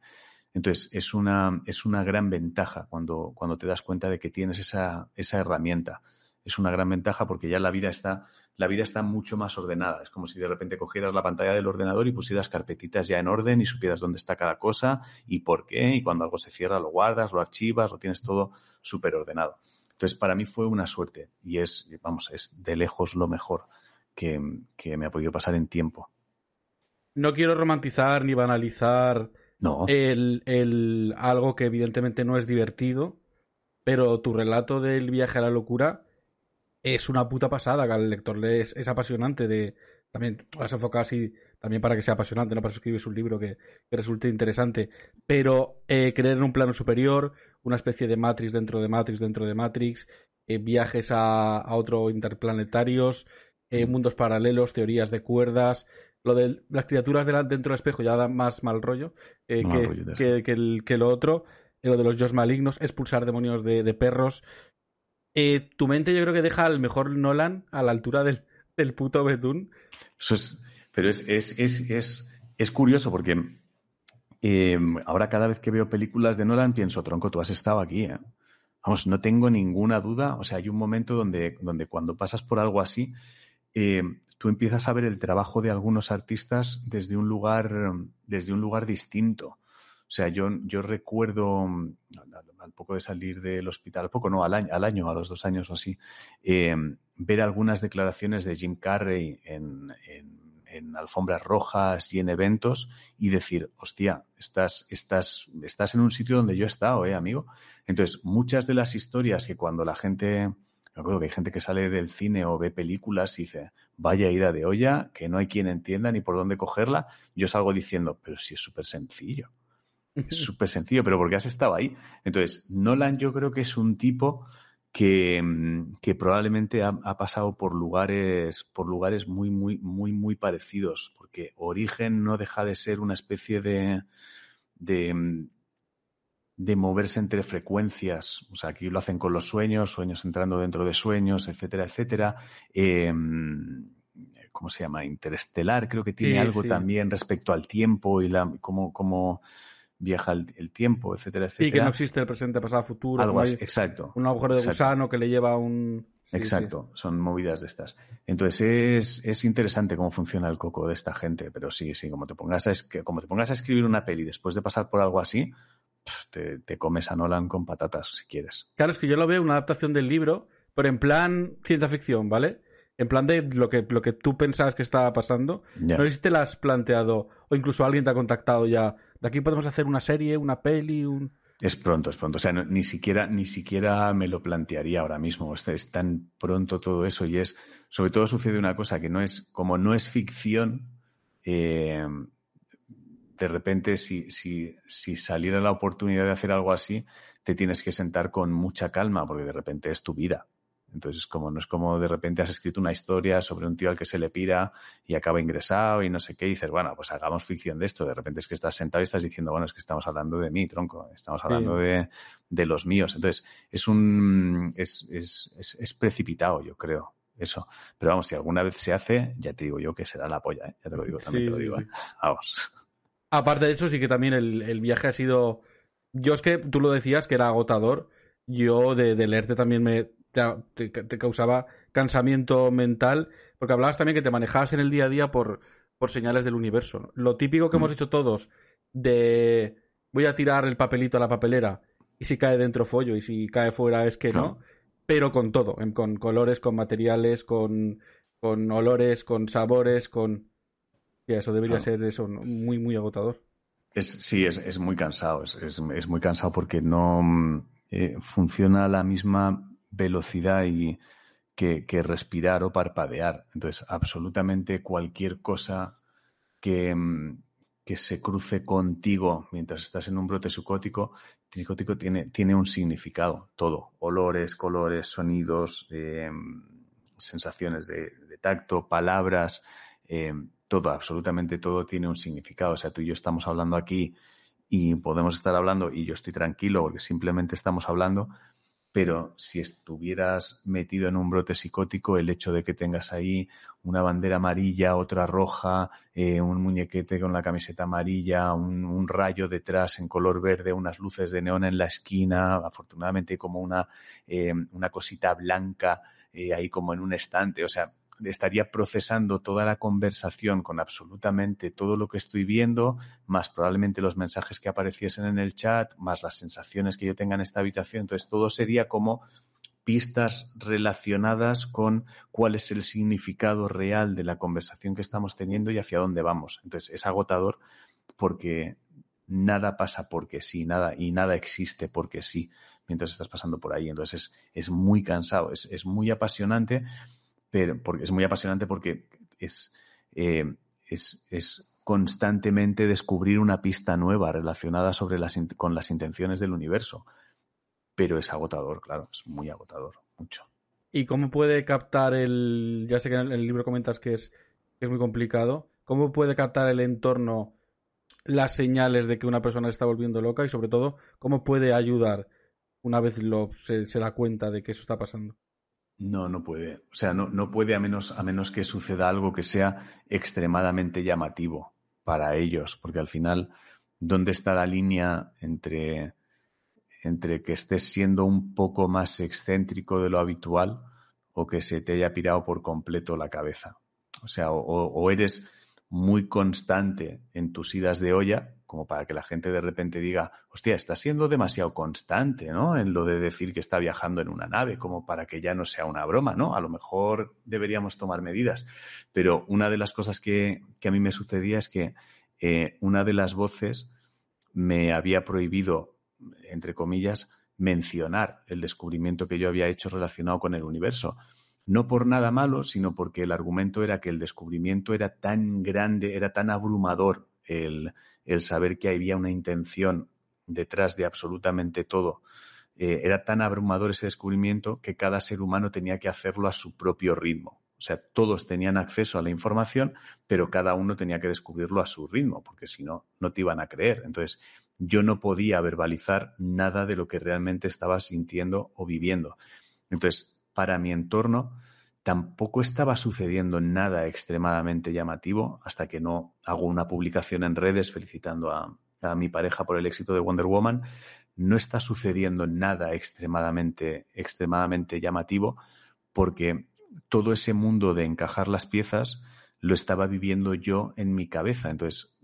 S2: Entonces, es una, es una gran ventaja cuando, cuando te das cuenta de que tienes esa, esa herramienta. Es una gran ventaja porque ya la vida está, la vida está mucho más ordenada. Es como si de repente cogieras la pantalla del ordenador y pusieras carpetitas ya en orden y supieras dónde está cada cosa y por qué. Y cuando algo se cierra, lo guardas, lo archivas, lo tienes todo súper ordenado. Entonces, para mí fue una suerte y es, vamos, es de lejos lo mejor que, que me ha podido pasar en tiempo.
S1: No quiero romantizar ni banalizar
S2: no.
S1: El, el, algo que evidentemente no es divertido, pero tu relato del viaje a la locura es una puta pasada, que al lector le es, apasionante de... También lo has enfocado así también para que sea apasionante, no para escribir un libro que, resulte interesante, pero eh, creer en un plano superior, una especie de Matrix dentro de Matrix dentro de Matrix, eh, viajes a, a otros interplanetarios, eh, mm. mundos paralelos, teorías de cuerdas, lo de las criaturas dentro del espejo ya da más mal rollo, eh, que, que, lo otro. Lo de los Dios malignos, expulsar demonios de, perros. Eh, tu mente yo creo que deja al mejor Nolan a la altura del, del puto Betún.
S2: Eso es, pero es, es, es, es, curioso porque em, ahora cada vez que veo películas de Nolan pienso, tronco, tú has estado aquí, ¿eh? Vamos, no tengo ninguna duda. O sea, hay un momento donde, donde cuando pasas por algo así, em, tú empiezas a ver el trabajo de algunos artistas desde un lugar, desde un lugar distinto. O sea, yo, recuerdo al poco de salir del hospital, al poco no, al año, al año, a los dos años o así, em, ver algunas declaraciones de Jim Carrey en, alfombras rojas y en eventos y decir, hostia, estás, estás, estás en un sitio donde yo he estado, eh, amigo. Entonces, muchas de las historias que cuando la gente, me acuerdo que hay gente que sale del cine o ve películas y dice, vaya ida de olla, que no hay quien entienda ni por dónde cogerla, yo salgo diciendo, pero sí es súper sencillo. Es súper sencillo, pero porque has estado ahí. Entonces, Nolan yo creo que es un tipo que, mm, que probablemente ha, pasado por lugares, por lugares muy, muy, muy, muy parecidos, porque Origen no deja de ser una especie de, de, mm, de moverse entre frecuencias. O sea, aquí lo hacen con los sueños, sueños entrando dentro de sueños, etcétera, etcétera. Eh, ¿Cómo se llama? Interestelar, creo que tiene algo también respecto al tiempo y la, cómo, cómo viaja el, tiempo, etcétera, etcétera.
S1: Y que no existe el presente, pasado, futuro.
S2: Algo así, exacto.
S1: Un agujero de gusano que le lleva a un...
S2: exacto, son movidas de estas. Entonces es, interesante cómo funciona el coco de esta gente, pero sí, sí, como te pongas a, como te pongas a escribir una peli después de pasar por algo así, te, te comes a Nolan con patatas si quieres.
S1: Claro, es que yo lo veo una adaptación del libro, pero en plan ciencia ficción, ¿vale? En plan de lo que, lo que tú pensabas que estaba pasando. No sé si te lo has planteado o incluso alguien te ha contactado ya de aquí podemos hacer una serie, una peli, un...
S2: Es pronto, es pronto. O sea, ni, siquiera, ni siquiera me lo plantearía ahora mismo. es tan pronto todo eso y es, sobre todo sucede una cosa que no es, como no es ficción, eh, de repente si, si, si saliera la oportunidad de hacer algo así, te tienes que sentar con mucha calma porque de repente es tu vida. Entonces, como no es como de repente has escrito una historia sobre un tío al que se le pira y acaba ingresado y no sé qué, y dices, bueno, pues hagamos ficción de esto. De repente es que estás sentado y estás diciendo, bueno, es que estamos hablando de mí, tronco, estamos hablando de, de, los míos. Entonces, es un, es, es, es, precipitado, yo creo. Eso. Pero vamos, si alguna vez se hace, ya te digo yo que será la polla, ¿eh? Ya te lo digo, también te lo digo, ¿eh? Vamos.
S1: Aparte de eso, sí que también el, el viaje ha sido. Yo es que tú lo decías que era agotador. Yo de, de leerte también me te, causaba cansamiento mental, porque hablabas también que te manejabas en el día a día por, por señales del universo. Lo típico que hemos mm. hecho todos de voy a tirar el papelito a la papelera y si cae dentro follo y si cae fuera es que no, pero con todo, con colores, con materiales, con, con olores, con sabores, con... Y eso debería ser eso, muy, muy agotador.
S2: Es, sí, es, es muy cansado, es, es, muy cansado porque no mm, eh, funciona la misma velocidad y que, respirar o parpadear. Entonces, absolutamente cualquier cosa que, mm, que, se cruce contigo mientras estás en un brote psicótico, psicótico tiene, tiene un significado, todo. Olores, colores, sonidos, eh, sensaciones de, tacto, palabras, eh, todo, absolutamente todo tiene un significado. O sea, tú y yo estamos hablando aquí y podemos estar hablando y yo estoy tranquilo porque simplemente estamos hablando, pero si estuvieras metido en un brote psicótico, el hecho de que tengas ahí una bandera amarilla, otra roja, eh, un muñequete con la camiseta amarilla, un, rayo detrás en color verde, unas luces de neón en la esquina, afortunadamente como una, eh, una cosita blanca eh, ahí como en un estante, o sea, estaría procesando toda la conversación con absolutamente todo lo que estoy viendo, más probablemente los mensajes que apareciesen en el chat, más las sensaciones que yo tenga en esta habitación. Entonces, todo sería como pistas relacionadas con cuál es el significado real de la conversación que estamos teniendo y hacia dónde vamos. Entonces, es agotador porque nada pasa porque sí, nada, y nada existe porque sí, mientras estás pasando por ahí. Entonces es, es muy cansado, es, es, muy apasionante pero porque es muy apasionante porque es, eh, es, es, constantemente descubrir una pista nueva relacionada sobre las, con las intenciones del universo. Pero es agotador, claro, es muy agotador, mucho.
S1: ¿Y cómo puede captar el, ya sé que en el libro comentas que es, que es muy complicado, cómo puede captar el entorno las señales de que una persona está volviendo loca y sobre todo cómo puede ayudar una vez lo, se da cuenta de que eso está pasando?
S2: No, no puede. O sea, no, no puede a menos, a menos que suceda algo que sea extremadamente llamativo para ellos, porque al final, ¿dónde está la línea entre, entre que estés siendo un poco más excéntrico de lo habitual o que se te haya pirado por completo la cabeza? O sea, o eres muy constante en tus idas de olla, como para que la gente de repente diga, hostia, está siendo demasiado constante, ¿no? En lo de decir que está viajando en una nave, como para que ya no sea una broma, ¿no? A lo mejor deberíamos tomar medidas. Pero una de las cosas que, a mí me sucedía es que eh, una de las voces me había prohibido, entre comillas, mencionar el descubrimiento que yo había hecho relacionado con el universo no por nada malo, sino porque el argumento era que el descubrimiento era tan grande, era tan abrumador el, saber que había una intención detrás de absolutamente todo. Eh, era tan abrumador ese descubrimiento que cada ser humano tenía que hacerlo a su propio ritmo. O sea, todos tenían acceso a la información, pero cada uno tenía que descubrirlo a su ritmo, porque si no, no te iban a creer. Entonces, yo no podía verbalizar nada de lo que realmente estaba sintiendo o viviendo. Entonces, para mi entorno tampoco estaba sucediendo nada extremadamente llamativo hasta que no hago una publicación en redes felicitando a, mi pareja por el éxito de Wonder Woman. No está sucediendo nada extremadamente, extremadamente llamativo porque todo ese mundo de encajar las piezas lo estaba viviendo yo en mi cabeza. Entonces,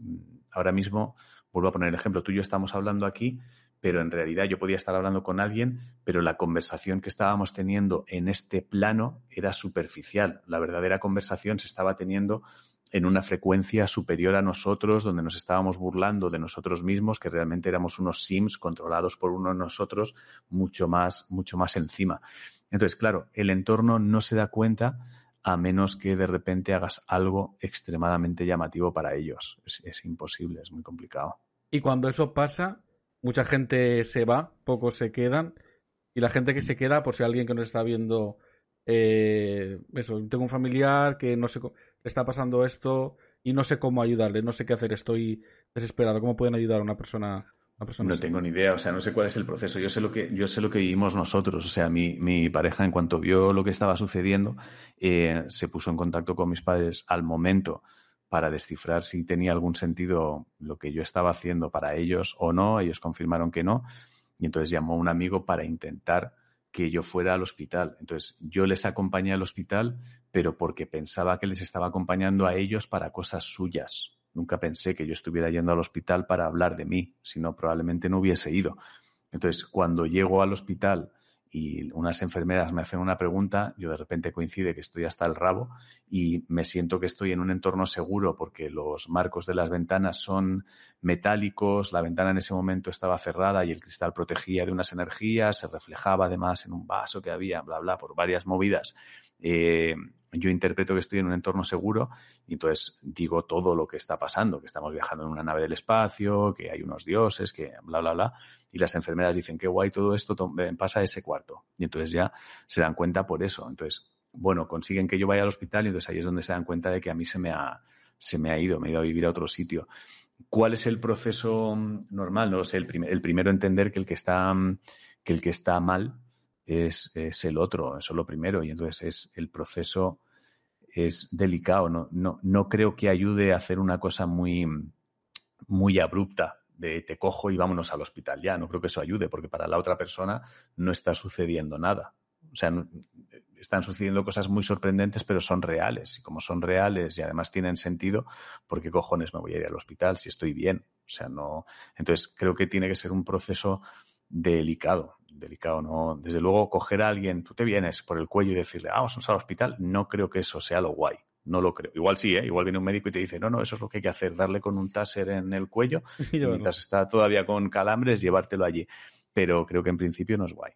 S2: ahora mismo, vuelvo a poner el ejemplo, tú y yo estamos hablando aquí pero en realidad yo podía estar hablando con alguien, pero la conversación que estábamos teniendo en este plano era superficial. La verdadera conversación se estaba teniendo en una frecuencia superior a nosotros, donde nos estábamos burlando de nosotros mismos, que realmente éramos unos sims controlados por uno de nosotros, mucho más, mucho más encima. Entonces, claro, el entorno no se da cuenta a menos que de repente hagas algo extremadamente llamativo para ellos. Es, es imposible, es muy complicado.
S1: Y cuando eso pasa, mucha gente se va, pocos se quedan. Y la gente que se queda, por si alguien que nos está viendo, eh, eso, tengo un familiar que no sé, le está pasando esto y no sé cómo ayudarle, no sé qué hacer, estoy desesperado. ¿Cómo pueden ayudar a una persona? persona
S2: no tengo ni idea, o sea, no sé cuál es el proceso. Yo sé lo que, yo sé lo que vivimos nosotros. O sea, mi, mi pareja, en cuanto vio lo que estaba sucediendo, eh, se puso en contacto con mis padres al momento para descifrar si tenía algún sentido lo que yo estaba haciendo para ellos o no. Ellos confirmaron que no. Y entonces llamó a un amigo para intentar que yo fuera al hospital. Entonces yo les acompañé al hospital, pero porque pensaba que les estaba acompañando a ellos para cosas suyas. Nunca pensé que yo estuviera yendo al hospital para hablar de mí, sino probablemente no hubiese ido. Entonces, cuando llego al hospital y unas enfermeras me hacen una pregunta, yo de repente coincide que estoy hasta el rabo y me siento que estoy en un entorno seguro porque los marcos de las ventanas son metálicos, la ventana en ese momento estaba cerrada y el cristal protegía de unas energías, se reflejaba además en un vaso que había, bla, bla, por varias movidas. Eh, yo interpreto que estoy en un entorno seguro y entonces digo todo lo que está pasando, que estamos viajando en una nave del espacio, que hay unos dioses, que bla, bla, bla. Y las enfermeras dicen, qué guay todo esto, pasa a ese cuarto. Y entonces ya se dan cuenta por eso. Entonces, bueno, consiguen que yo vaya al hospital y entonces ahí es donde se dan cuenta de que a mí se me ha, se me ha ido, me he ido a vivir a otro sitio. ¿Cuál es el proceso normal? No lo sé. El, el primero entender que el que está, que el que está mal es, es, el otro, eso es lo primero. Y entonces es el proceso es delicado. No, no, no creo que ayude a hacer una cosa muy, muy abrupta de te cojo y vámonos al hospital ya. No creo que eso ayude, porque para la otra persona no está sucediendo nada. O sea, están sucediendo cosas muy sorprendentes, pero son reales. Y como son reales y además tienen sentido, ¿por qué cojones me voy a ir al hospital si estoy bien? O sea, no. Entonces creo que tiene que ser un proceso delicado delicado, ¿no? Desde luego, coger a alguien, tú te vienes por el cuello y decirle, ah, vamos al hospital, no creo que eso sea lo guay. No lo creo. Igual sí, ¿eh? Igual viene un médico y te dice, no, no, eso es lo que hay que hacer, darle con un taser en el cuello y mientras está todavía con calambres, llevártelo allí. Pero creo que en principio no es guay.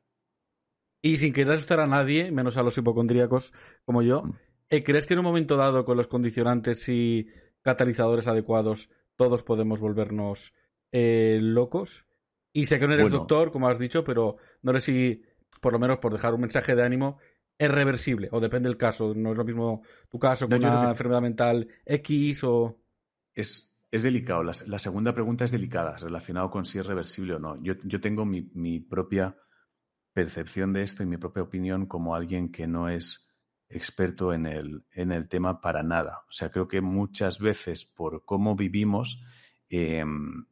S1: Y sin querer asustar a nadie, menos a los hipocondríacos como yo, mm. eh, ¿crees que en un momento dado, con los condicionantes y catalizadores adecuados, todos podemos volvernos eh, locos? Y sé que no eres doctor, como has dicho, pero no sé si, por lo menos por dejar un mensaje de ánimo, es reversible o depende del caso. No es lo mismo tu caso con una enfermedad mental X o...
S2: Es, es delicado. La, segunda pregunta es delicada, relacionado con si es reversible o no. Yo, yo tengo mi, mi, propia percepción de esto y mi propia opinión como alguien que no es experto en el, en el tema para nada. O sea, creo que muchas veces por cómo vivimos, em,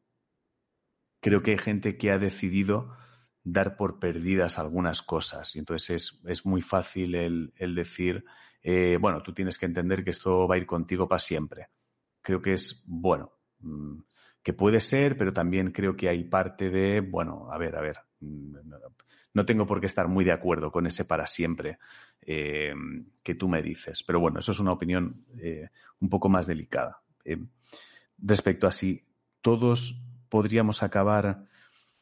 S2: creo que hay gente que ha decidido dar por perdidas algunas cosas. Y entonces es, muy fácil el, decir, eh, bueno, tú tienes que entender que esto va a ir contigo para siempre. Creo que es, bueno, mm, que puede ser, pero también creo que hay parte de, bueno, a ver, a ver, mm, no tengo por qué estar muy de acuerdo con ese para siempre eh, que tú me dices. Pero bueno, eso es una opinión eh, un poco más delicada. respecto a si todos podríamos acabar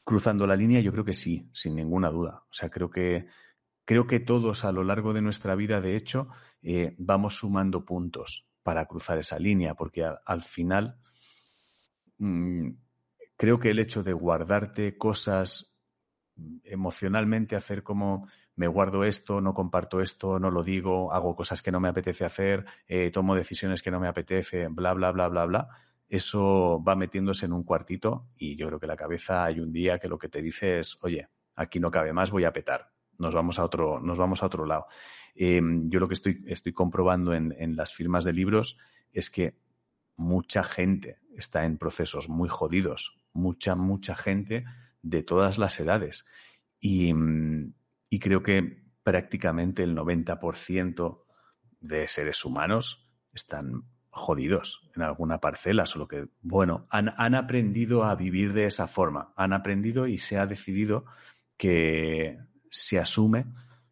S2: cruzando la línea, yo creo que sí, sin ninguna duda. O sea, creo que, creo que todos a lo largo de nuestra vida, de hecho, eh, vamos sumando puntos para cruzar esa línea, porque al final mm, creo que el hecho de guardarte cosas emocionalmente, hacer como me guardo esto, no comparto esto, no lo digo, hago cosas que no me apetece hacer, eh, tomo decisiones que no me apetece, bla, bla, bla, bla, bla, eso va metiéndose en un cuartito y yo creo que la cabeza hay un día que lo que te dice es, oye, aquí no cabe más, voy a petar, nos vamos a otro, nos vamos a otro lado. Em, yo lo que estoy, estoy comprobando en, en las firmas de libros es que mucha gente está en procesos muy jodidos, mucha, mucha gente de todas las edades. Y, y creo que prácticamente el 90% de seres humanos están jodidos en alguna parcela, solo que, bueno, han, han, aprendido a vivir de esa forma, han aprendido y se ha decidido que se asume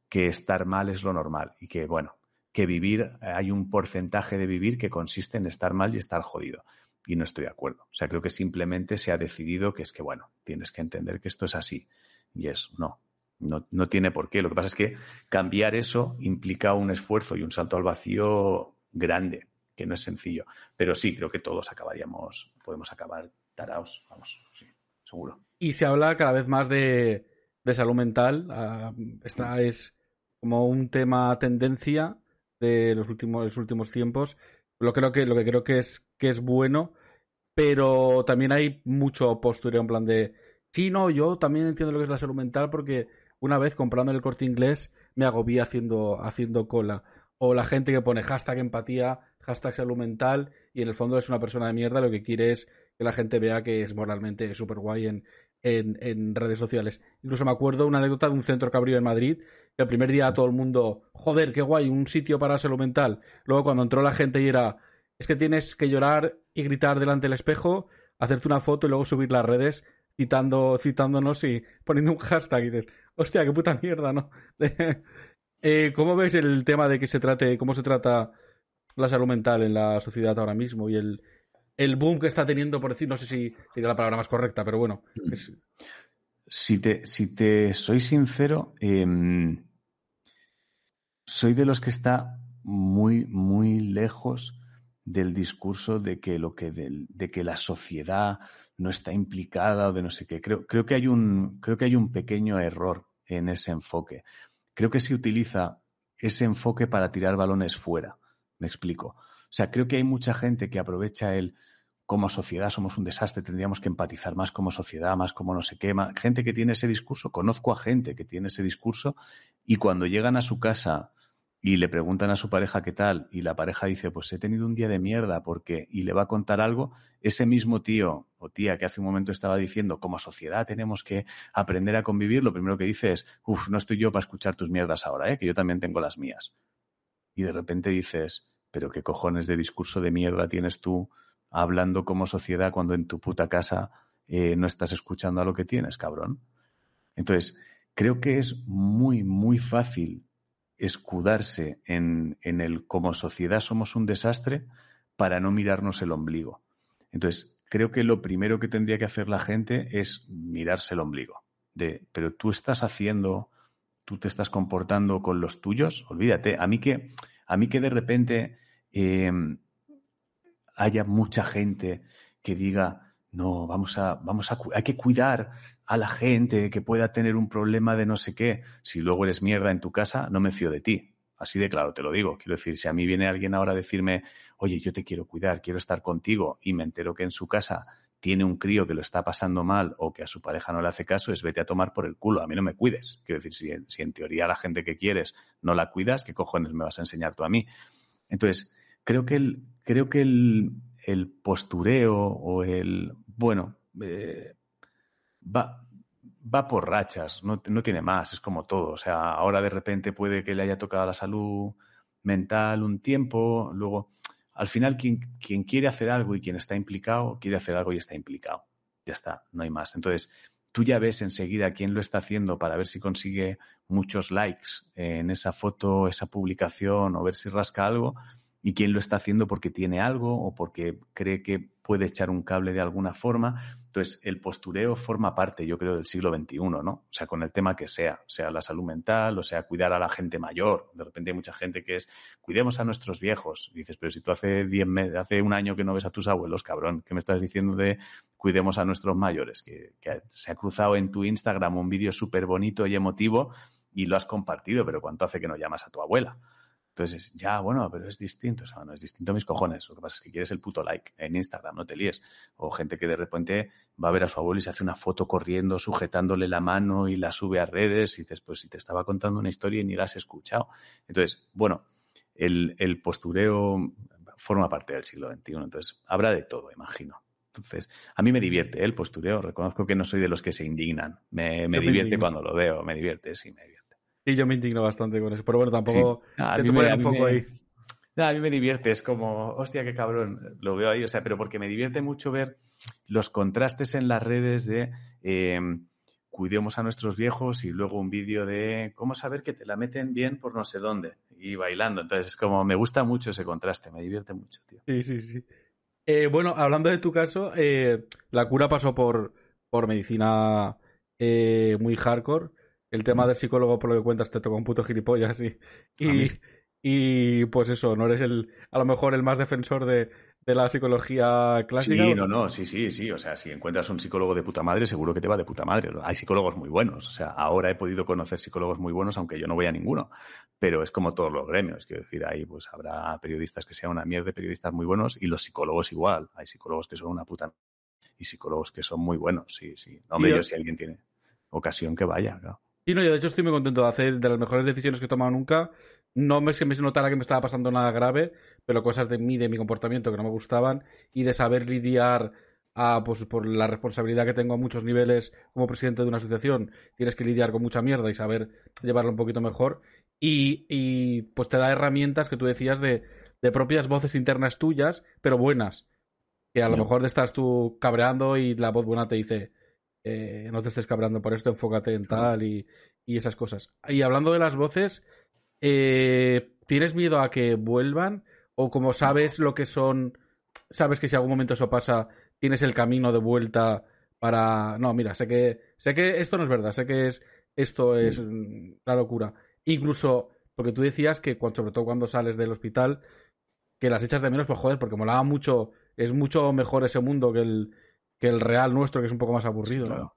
S2: que estar mal es lo normal y que, bueno, que vivir, hay un porcentaje de vivir que consiste en estar mal y estar jodido. Y no estoy de acuerdo. O sea, creo que simplemente se ha decidido que es que, bueno, tienes que entender que esto es así. Y es, no, no, no tiene por qué. Lo que pasa es que cambiar eso implica un esfuerzo y un salto al vacío grande que no es sencillo. Pero sí, creo que todos acabaríamos, podemos acabar taraos, vamos, sí, seguro.
S1: Y se habla cada vez más de, salud mental. Ah, esta es como un tema tendencia de los últimos, los últimos tiempos. Lo, creo que, lo que creo que es, que es bueno, pero también hay mucho postureo en plan de, sí, no, yo también entiendo lo que es la salud mental porque una vez comprando el corte inglés me agobié haciendo, haciendo cola. O la gente que pone hashtag empatía hashtag salud mental y en el fondo es una persona de mierda, lo que quiere es que la gente vea que es moralmente súper guay en, en, redes sociales. Incluso me acuerdo una anécdota de un centro que abrió en Madrid, que el primer día todo el mundo, joder, qué guay, un sitio para salud mental. Luego cuando entró la gente y era, es que tienes que llorar y gritar delante del espejo, hacerte una foto y luego subir las redes citando, citándonos y poniendo un hashtag y dices, hostia, qué puta mierda, ¿no? Eh, ¿Cómo ves el tema de que se trate, cómo se trata la salud mental en la sociedad ahora mismo y el, el boom que está teniendo, por decir, no sé si sería la palabra más correcta, pero bueno. Mm.
S2: Si, te, si te soy sincero, em, soy de los que está muy, muy lejos del discurso de que lo que de, que la sociedad no está implicada o de no sé qué. Creo, creo que hay un, creo que hay un pequeño error en ese enfoque. Creo que se utiliza ese enfoque para tirar balones fuera. Me explico. O sea, creo que hay mucha gente que aprovecha el como sociedad somos un desastre, tendríamos que empatizar más como sociedad, más como no sé qué. Gente que tiene ese discurso, conozco a gente que tiene ese discurso y cuando llegan a su casa y le preguntan a su pareja qué tal y la pareja dice, pues he tenido un día de mierda porque y le va a contar algo, ese mismo tío o tía que hace un momento estaba diciendo, como sociedad tenemos que aprender a convivir, lo primero que dice es, uff, no estoy yo para escuchar tus mierdas ahora, ¿eh? que yo también tengo las mías y de repente dices, pero qué cojones de discurso de mierda tienes tú hablando como sociedad cuando en tu puta casa eh, no estás escuchando a lo que tienes, cabrón. Entonces, creo que es muy, muy fácil escudarse en, en el como sociedad somos un desastre para no mirarnos el ombligo. Entonces, creo que lo primero que tendría que hacer la gente es mirarse el ombligo. De, pero tú estás haciendo tú te estás comportando con los tuyos, olvídate. A mí que, a mí que de repente em, haya mucha gente que diga, no, vamos a, vamos a, hay que cuidar a la gente que pueda tener un problema de no sé qué. Si luego eres mierda en tu casa, no me fío de ti. Así de claro, te lo digo. Quiero decir, si a mí viene alguien ahora a decirme, oye, yo te quiero cuidar, quiero estar contigo, y me entero que en su casa tiene un crío que lo está pasando mal o que a su pareja no le hace caso, es vete a tomar por el culo. A mí no me cuides. Quiero decir, si, si en teoría la gente que quieres no la cuidas, ¿qué cojones me vas a enseñar tú a mí? Entonces, creo que el, creo que el, el postureo o el, bueno, eh, va, va por rachas, no, no, tiene más, es como todo. O sea, ahora de repente puede que le haya tocado la salud mental un tiempo, luego, al final, quien, quien quiere hacer algo y quien está implicado, quiere hacer algo y está implicado. Ya está, no hay más. Entonces, tú ya ves enseguida quién lo está haciendo para ver si consigue muchos likes en esa foto, esa publicación o ver si rasca algo y quién lo está haciendo porque tiene algo o porque cree que puede echar un cable de alguna forma. Entonces, el postureo forma parte, yo creo, del siglo XXI, ¿no? O sea, con el tema que sea, sea la salud mental, o sea, cuidar a la gente mayor. De repente hay mucha gente que es, cuidemos a nuestros viejos. dices, pero si tú hace, diez meses, hace un año que no ves a tus abuelos, cabrón, ¿qué me estás diciendo de cuidemos a nuestros mayores? Que, que se ha cruzado en tu Instagram un vídeo súper bonito y emotivo y lo has compartido, pero ¿cuánto hace que no llamas a tu abuela? Entonces, ya, bueno, pero es distinto, o sea, no es distinto a mis cojones. Lo que pasa es que quieres el puto like en Instagram, no te líes. O gente que de repente va a ver a su abuelo y se hace una foto corriendo, sujetándole la mano y la sube a redes y dices, pues si te estaba contando una historia y ni la has escuchado. Entonces, bueno, el, el postureo forma parte del siglo XXI, entonces habrá de todo, imagino. Entonces, a mí me divierte ¿eh? el postureo. Reconozco que no soy de los que se indignan. Me, me divierte cuando lo veo, me divierte, sí, me divierte.
S1: Sí, yo me indigno bastante con eso. Pero bueno, tampoco te un foco ahí.
S2: a mí me divierte, es como, hostia, qué cabrón, lo veo ahí, o sea, pero porque me divierte mucho ver los contrastes en las redes de eh, cuidemos a nuestros viejos y luego un vídeo de cómo saber que te la meten bien por no sé dónde y bailando. Entonces, es como, me gusta mucho ese contraste, me divierte mucho, tío.
S1: Sí, sí, sí. Eh, bueno, hablando de tu caso, eh, la cura pasó por, por medicina muy hardcore el tema del psicólogo, por lo que cuentas, te toca un puto gilipollas y, y, y, pues eso, no eres el, a lo mejor el más defensor de, de la psicología clásica.
S2: Sí, no, no, sí, sí, sí. O sea, si encuentras un psicólogo de puta madre, seguro que te va de puta madre. Hay psicólogos muy buenos. O sea, ahora he podido conocer psicólogos muy buenos, aunque yo no voy a ninguno. Pero es como todos los gremios. Quiero decir, ahí pues habrá periodistas que sean una mierda de periodistas muy buenos y los psicólogos igual. Hay psicólogos que son una puta y psicólogos que son muy buenos. Sí, sí. hombre, yo, si alguien tiene ocasión que vaya, claro.
S1: Sí, no, yo de hecho estoy muy contento de hacer de las mejores decisiones que he tomado nunca. No me, que me notara que me estaba pasando nada grave, pero cosas de mí, de mi comportamiento que no me gustaban y de saber lidiar a, pues, por la responsabilidad que tengo a muchos niveles como presidente de una asociación. Tienes que lidiar con mucha mierda y saber llevarlo un poquito mejor. Y, y pues te da herramientas que tú decías de, de propias voces internas tuyas, pero buenas. Que a lo mejor te estás tú cabreando y la voz buena te dice, eh, no te estés cabrando por esto, enfócate en tal y, esas cosas. Y hablando de las voces, eh, ¿tienes miedo a que vuelvan? ¿O como sabes lo que son, sabes que si algún momento eso pasa, tienes el camino de vuelta para... No, mira, sé que, sé que esto no es verdad, sé que es, esto es la locura. Incluso, porque tú decías que cuando, sobre todo cuando sales del hospital, que las echas de menos, pues joder, porque molaba mucho, es mucho mejor ese mundo que el, que el real nuestro, que es un poco más aburrido. Claro.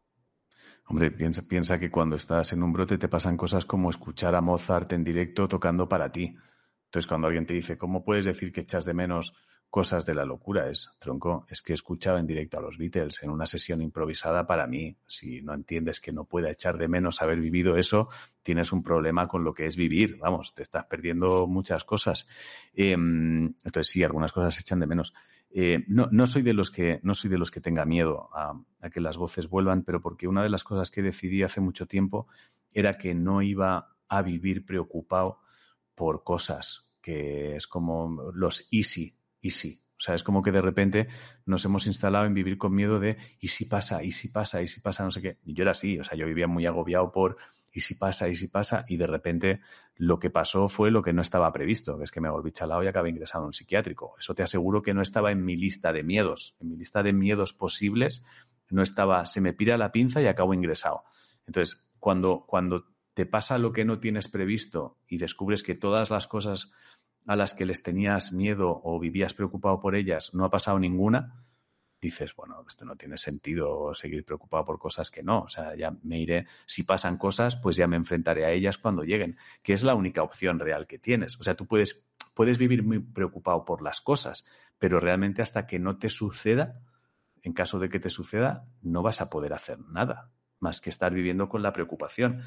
S2: Hombre, piensa, que cuando estás en un brote te pasan cosas como escuchar a Mozart en directo tocando para ti. Entonces, cuando alguien te dice, ¿cómo puedes decir que echas de menos cosas de la locura? Es, tronco, es que he escuchado en directo a los Beatles en una sesión improvisada para mí. Si no entiendes que no pueda echar de menos haber vivido eso, tienes un problema con lo que es vivir. Vamos, te estás perdiendo muchas cosas. Em, entonces, sí, algunas cosas echan de menos. Eh, no, no, soy de los que, no soy de los que tenga miedo a, que las voces vuelvan, pero porque una de las cosas que decidí hace mucho tiempo era que no iba a vivir preocupado por cosas, que es como los easy, easy. O sea, es como que de repente nos hemos instalado en vivir con miedo de y si pasa, y si pasa, y si pasa, no sé qué. Y yo era así, o sea, yo vivía muy agobiado por y si pasa, y si pasa, y de repente lo que pasó fue lo que no estaba previsto, es que me volví chalado y acabé ingresado en un psiquiátrico. Eso te aseguro que no estaba en mi lista de miedos. En mi lista de miedos posibles no estaba, se me pira la pinza y acabo ingresado. Entonces, cuando, cuando te pasa lo que no tienes previsto y descubres que todas las cosas a las que les tenías miedo o vivías preocupado por ellas no ha pasado ninguna, dices, bueno, esto no tiene sentido seguir preocupado por cosas que no. O sea, ya me iré, si pasan cosas, pues ya me enfrentaré a ellas cuando lleguen, que es la única opción real que tienes. O sea, tú puedes, puedes vivir muy preocupado por las cosas, pero realmente hasta que no te suceda, en caso de que te suceda, no vas a poder hacer nada más que estar viviendo con la preocupación.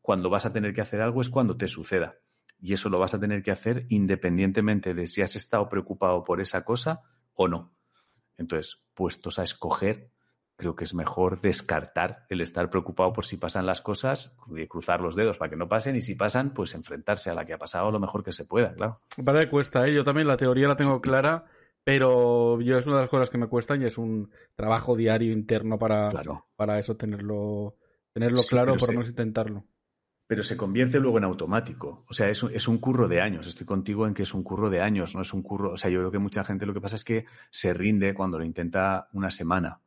S2: Cuando vas a tener que hacer algo es cuando te suceda. Y eso lo vas a tener que hacer independientemente de si has estado preocupado por esa cosa o no. Entonces, puestos a escoger, creo que es mejor descartar el estar preocupado por si pasan las cosas, y cruzar los dedos para que no pasen y si pasan, pues enfrentarse a la que ha pasado lo mejor que se pueda, claro.
S1: Para que cuesta, ¿eh? yo también la teoría la tengo clara, pero yo es una de las cosas que me cuestan y es un trabajo diario interno para, para eso tenerlo, tenerlo claro, por lo menos intentarlo.
S2: Pero se convierte luego en automático. O sea, es es un curro de años. Estoy contigo en que es un curro de años, no es un curro. O sea, yo creo que mucha gente lo que pasa es que se rinde cuando lo intenta una semana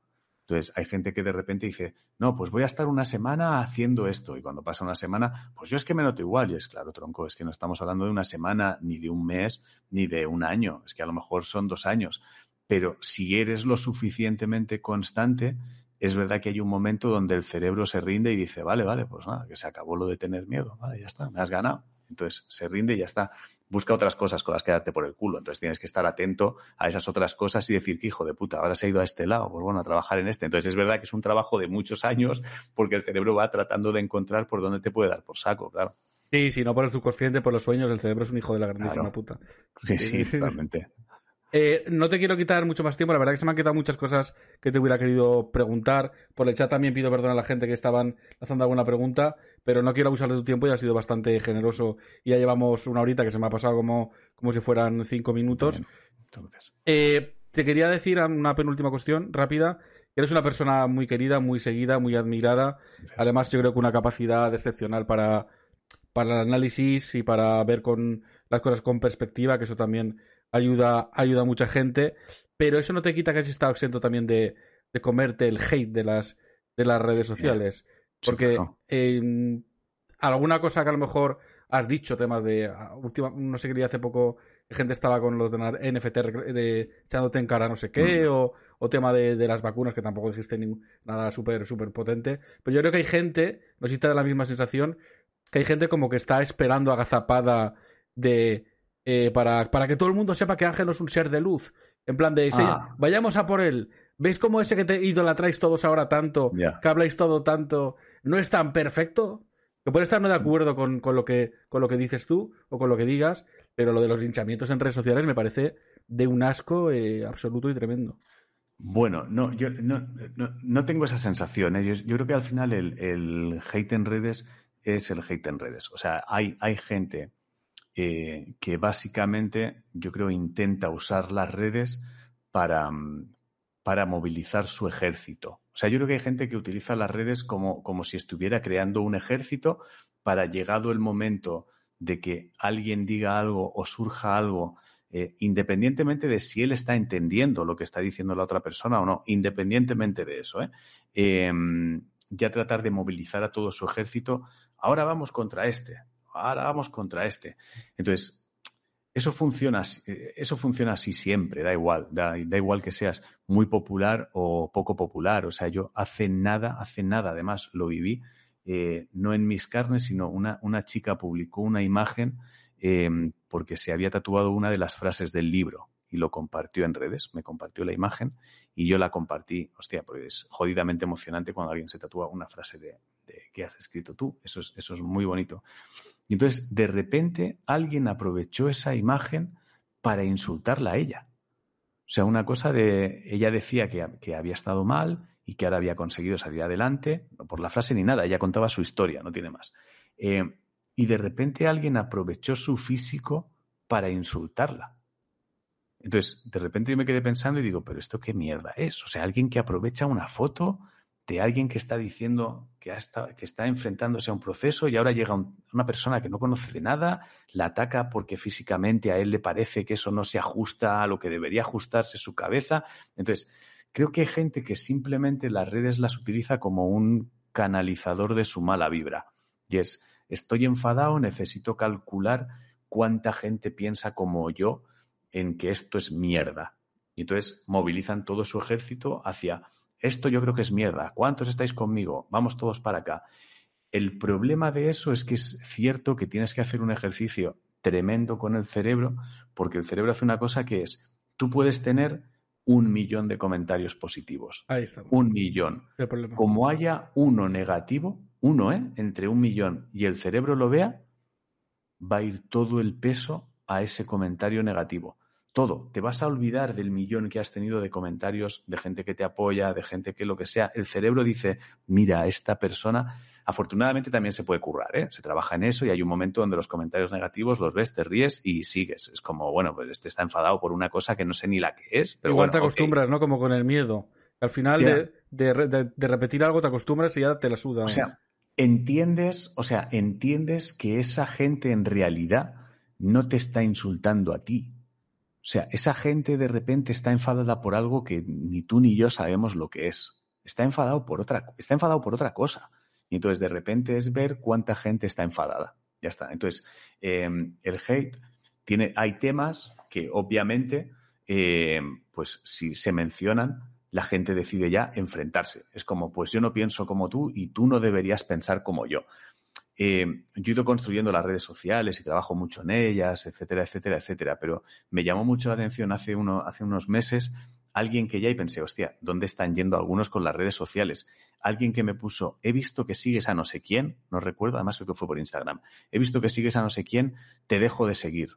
S2: entonces, hay gente que de repente dice, no, pues voy a estar una semana haciendo esto. Y cuando pasa una semana, pues yo es que me noto igual. Y es claro, tronco, es que no estamos hablando de una semana, ni de un mes, ni de un año. Es que a lo mejor son dos años. Pero si eres lo suficientemente constante, es verdad que hay un momento donde el cerebro se rinde y dice, vale, vale, pues nada, que se acabó lo de tener miedo. Vale, ya está, me has ganado. Entonces se rinde y ya está busca otras cosas con las que darte por el culo. Entonces tienes que estar atento a esas otras cosas y decir que hijo de puta, ahora se ha ido a este lado, pues bueno, a trabajar en este. Entonces es verdad que es un trabajo de muchos años porque el cerebro va tratando de encontrar por dónde te puede dar por saco, claro.
S1: Sí, si no por el subconsciente, por los sueños, el cerebro es un hijo de la grandísima puta.
S2: Sí, sí, totalmente.
S1: Eh, no te quiero quitar mucho más tiempo, la verdad que se me han quitado muchas cosas que te hubiera querido preguntar. Por el chat también pido perdón a la gente que estaban haciendo alguna pregunta, pero no quiero abusar de tu tiempo y ha sido bastante generoso. Y ya llevamos una horita que se me ha pasado como, como si fueran cinco minutos. Eh, te quería decir una penúltima cuestión rápida. Eres una persona muy querida, muy seguida, muy admirada. Además, yo creo que una capacidad excepcional para, para el análisis y para ver con las cosas con perspectiva, que eso también ayuda, ayuda a mucha gente, pero eso no te quita que hayas estado exento también de, de comerte el hate de las, de las redes sociales. Porque alguna cosa que a lo mejor has dicho, temas de. Ah, última, no sé qué hace poco, gente estaba con los de NFT de, echándote en cara no sé qué, mm. o, o, tema de, de, las vacunas, que tampoco dijiste nada súper, súper potente. Pero yo creo que hay gente, no sé si te da la misma sensación, que hay gente como que está esperando agazapada de eh, para, para, que todo el mundo sepa que Ángel es un ser de luz. En plan de, ah. vayamos a por él. ¿Veis cómo ese que te idolatráis todos ahora tanto, que habláis todo tanto, no es tan perfecto? Que puede estar no de acuerdo con, con, lo que, con lo que dices tú o con lo que digas, pero lo de los linchamientos en redes sociales me parece de un asco eh, absoluto y tremendo.
S2: Bueno, no, yo no, no, tengo esa sensación. ¿eh? Yo, creo que al final el, el, hate en redes es el hate en redes. O sea, hay, hay gente eh, que básicamente yo creo intenta usar las redes para, mm, para movilizar su ejército. O sea, yo creo que hay gente que utiliza las redes como, como si estuviera creando un ejército para llegado el momento de que alguien diga algo o surja algo, eh, independientemente de si él está entendiendo lo que está diciendo la otra persona o no, independientemente de eso, ¿eh? Em, ya tratar de movilizar a todo su ejército. Ahora vamos contra este ahora vamos contra este. Entonces, eso funciona, eso funciona así siempre, da igual, da, igual que seas muy popular o poco popular. O sea, yo hace nada, hace nada, además lo viví, eh, no en mis carnes, sino una, una chica publicó una imagen em, porque se había tatuado una de las frases del libro y lo compartió en redes, me compartió la imagen y yo la compartí. Hostia, porque es jodidamente emocionante cuando alguien se tatúa una frase de, de que has escrito tú. Eso es, eso es muy bonito. Y entonces, de repente, alguien aprovechó esa imagen para insultarla a ella. O sea, una cosa de, ella decía que, había estado mal y que ahora había conseguido salir adelante, no por la frase ni nada, ella contaba su historia, no tiene más. Eh, y de repente alguien aprovechó su físico para insultarla. Entonces, de repente yo me quedé pensando y digo, pero esto qué mierda es. O sea, alguien que aprovecha una foto de alguien que está diciendo que, que está enfrentándose a un proceso y ahora llega una persona que no conoce de nada, la ataca porque físicamente a él le parece que eso no se ajusta a lo que debería ajustarse su cabeza. Entonces, creo que hay gente que simplemente las redes las utiliza como un canalizador de su mala vibra. Y es, estoy enfadado, necesito calcular cuánta gente piensa como yo en que esto es mierda. Y entonces movilizan todo su ejército hacia esto yo creo que es mierda. ¿Cuántos estáis conmigo? Vamos todos para acá. El problema de eso es que es cierto que tienes que hacer un ejercicio tremendo con el cerebro, porque el cerebro hace una cosa que es, tú puedes tener un millón de comentarios positivos.
S1: Ahí está.
S2: Un millón. Como haya uno negativo, uno, ¿eh? Entre un millón y el cerebro lo vea, va a ir todo el peso a ese comentario negativo. Todo. Te vas a olvidar del millón que has tenido de comentarios de gente que te apoya, de gente que lo que sea. El cerebro dice, mira, esta persona Afortunadamente también se puede currar, ¿eh? Se trabaja en eso y hay un momento donde los comentarios negativos los ves, te ríes y sigues. Es como, bueno, pues este está enfadado por una cosa que no sé ni la que es. Pero
S1: Igual te acostumbras, ¿no? Como con el miedo. Al final de, repetir algo te acostumbras y ya te la suda.
S2: O sea, entiendes, o sea, entiendes que esa gente en realidad no te está insultando a ti. O sea, esa gente de repente está enfadada por algo que ni tú ni yo sabemos lo que es. Está enfadado por otra, está enfadado por otra cosa. Y entonces de repente es ver cuánta gente está enfadada. Ya está. Entonces, em, el hate tiene, hay temas que obviamente, em, pues si se mencionan, la gente decide ya enfrentarse. Es como, pues yo no pienso como tú y tú no deberías pensar como yo. Em, yo he ido construyendo las redes sociales y trabajo mucho en ellas, etcétera, etcétera, etcétera, pero me llamó mucho la atención hace, uno, hace unos meses alguien que ya y pensé, hostia, ¿dónde están yendo algunos con las redes sociales? Alguien que me puso, he visto que sigues a no sé quién, no recuerdo, además creo que fue por Instagram, he visto que sigues a no sé quién, te dejo de seguir,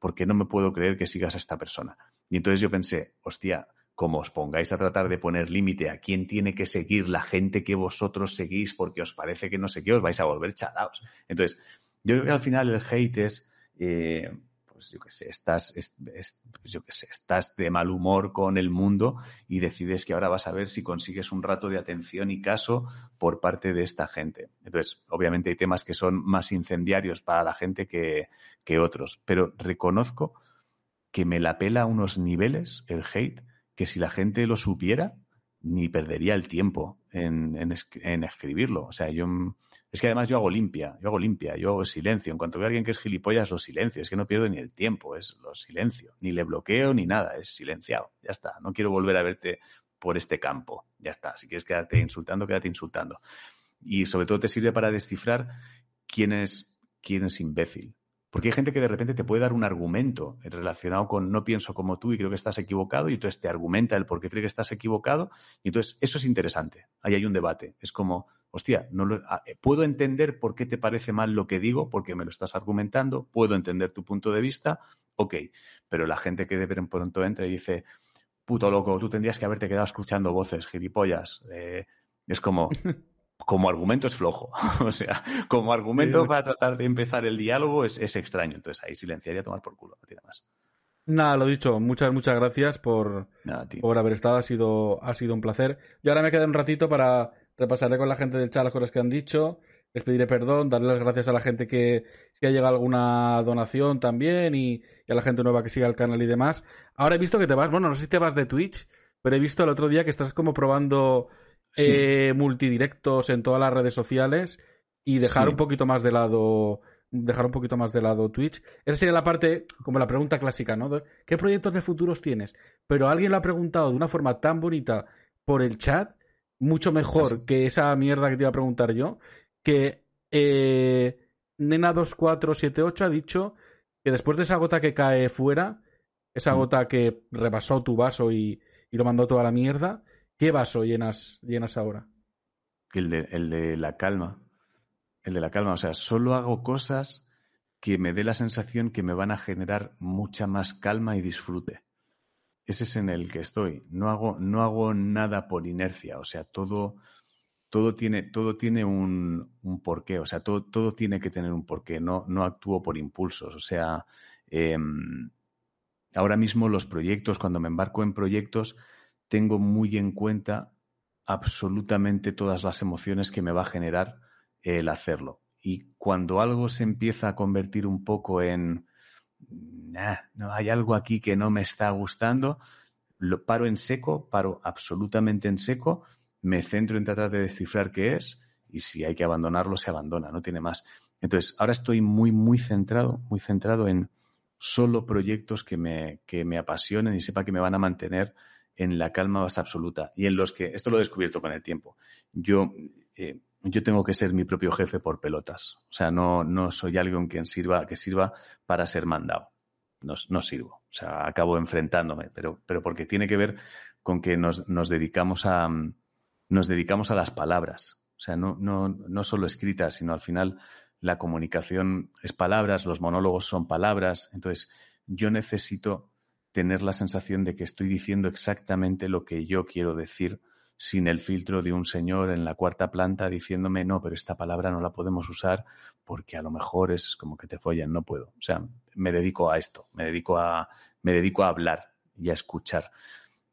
S2: porque no me puedo creer que sigas a esta persona. Y entonces yo pensé, hostia, como os pongáis a tratar de poner límite a quién tiene que seguir la gente que vosotros seguís porque os parece que no sé qué, os vais a volver chadaos. Entonces, yo creo que al final el hate es... Eh, pues yo qué sé, estás, pues yo qué sé, estás de mal humor con el mundo y decides que ahora vas a ver si consigues un rato de atención y caso por parte de esta gente. Entonces, obviamente hay temas que son más incendiarios para la gente que, que otros, pero reconozco que me la pela a unos niveles el hate que si la gente lo supiera, ni perdería el tiempo en, en, escribirlo. O sea, yo es que además yo hago limpia, yo hago limpia, yo hago silencio. En cuanto veo a alguien que es gilipollas, lo silencio. Es que no pierdo ni el tiempo, es lo silencio. Ni le bloqueo ni nada, es silenciado. Ya está. No quiero volver a verte por este campo. Ya está. Si quieres quedarte insultando, quédate insultando. Y sobre todo te sirve para descifrar quién es, quién es imbécil. Porque hay gente que de repente te puede dar un argumento relacionado con no pienso como tú y creo que estás equivocado y entonces te argumenta el por qué cree que estás equivocado y entonces eso es interesante. Ahí hay un debate. Es como, hostia, no lo, ah, eh, puedo entender por qué te parece mal lo que digo porque me lo estás argumentando, puedo entender tu punto de vista, ok, pero la gente que de pronto entra y dice, puto loco, tú tendrías que haberte quedado escuchando voces, gilipollas, eh, es como... como argumento es flojo. o sea, como argumento para tratar de empezar el diálogo es, extraño. Entonces ahí silenciaría tomar por culo, no tiene más.
S1: Nada, lo dicho, muchas, muchas gracias por, por haber estado, ha sido, ha sido un placer. Y ahora me queda un ratito para repasarle con la gente del chat las cosas que han dicho, les pediré perdón, darle las gracias a la gente que si ha llegado alguna donación también y, y, a la gente nueva que siga el canal y demás. Ahora he visto que te vas, bueno, no sé si te vas de Twitch, pero he visto el otro día que estás como probando eh, multidirectos en todas las redes sociales y dejar un poquito más de lado dejar un poquito más de lado Twitch. Esa sería la parte, como la pregunta clásica, ¿no? ¿Qué proyectos de futuros tienes? Pero alguien lo ha preguntado de una forma tan bonita por el chat, mucho mejor que esa mierda que te iba a preguntar yo, que eh, Nena2478 ha dicho que después de esa gota que cae fuera, esa mm. gota que rebasó tu vaso y, y lo mandó toda la mierda, ¿Qué vaso llenas, llenas ahora?
S2: El de, el de la calma. El de la calma. O sea, solo hago cosas que me dé la sensación que me van a generar mucha más calma y disfrute. Ese es en el que estoy. No hago, no hago nada por inercia. O sea, todo, todo tiene, todo tiene un, un porqué. O sea, todo, todo, tiene que tener un porqué. No, no actúo por impulsos. O sea, em, ahora mismo los proyectos, cuando me embarco en proyectos, tengo muy en cuenta absolutamente todas las emociones que me va a generar el hacerlo. Y cuando algo se empieza a convertir un poco en, no hay algo aquí que no me está gustando, lo paro en seco, paro absolutamente en seco, me centro en tratar de descifrar qué es y si hay que abandonarlo, se abandona, no tiene más. Entonces, ahora estoy muy, muy centrado, muy centrado en solo proyectos que me, que me apasionen y sepa que me van a mantener en la calma más absoluta y en los que, esto lo he descubierto con el tiempo, yo, eh, yo tengo que ser mi propio jefe por pelotas. O sea, no, no soy alguien que sirva, que sirva para ser mandado. no, no sirvo. O sea, acabo enfrentándome, pero, pero porque tiene que ver con que nos, nos dedicamos a nos dedicamos a las palabras. O sea, no, no, no solo escritas, sino al final la comunicación es palabras, los monólogos son palabras. Entonces, yo necesito tener la sensación de que estoy diciendo exactamente lo que yo quiero decir sin el filtro de un señor en la cuarta planta diciéndome, no, pero esta palabra no la podemos usar porque a lo mejor es como que te follan, no puedo. O sea, me dedico a esto, me dedico a, me dedico a hablar y a escuchar.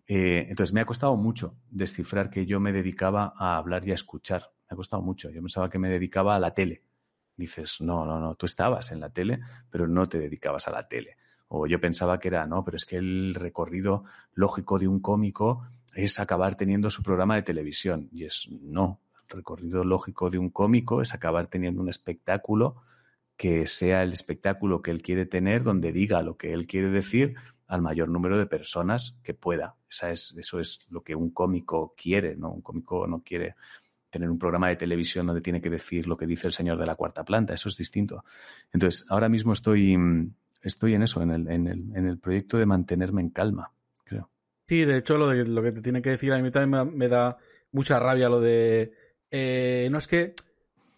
S2: Eh, entonces, me ha costado mucho descifrar que yo me dedicaba a hablar y a escuchar. Me ha costado mucho. Yo pensaba que me dedicaba a la tele. Dices, no, no, no, tú estabas en la tele, pero no te dedicabas a la tele. O yo pensaba que era, no, pero es que el recorrido lógico de un cómico es acabar teniendo su programa de televisión. Y es no. El recorrido lógico de un cómico es acabar teniendo un espectáculo que sea el espectáculo que él quiere tener, donde diga lo que él quiere decir al mayor número de personas que pueda. Esa es, eso es lo que un cómico quiere, ¿no? Un cómico no quiere tener un programa de televisión donde tiene que decir lo que dice el señor de la cuarta planta. Eso es distinto. Entonces, ahora mismo estoy, estoy en eso, en el, en el, en el proyecto de mantenerme en calma, creo.
S1: Sí, de hecho, lo, de, lo que te tiene que decir a mí también me, da mucha rabia lo de. Eh, no es que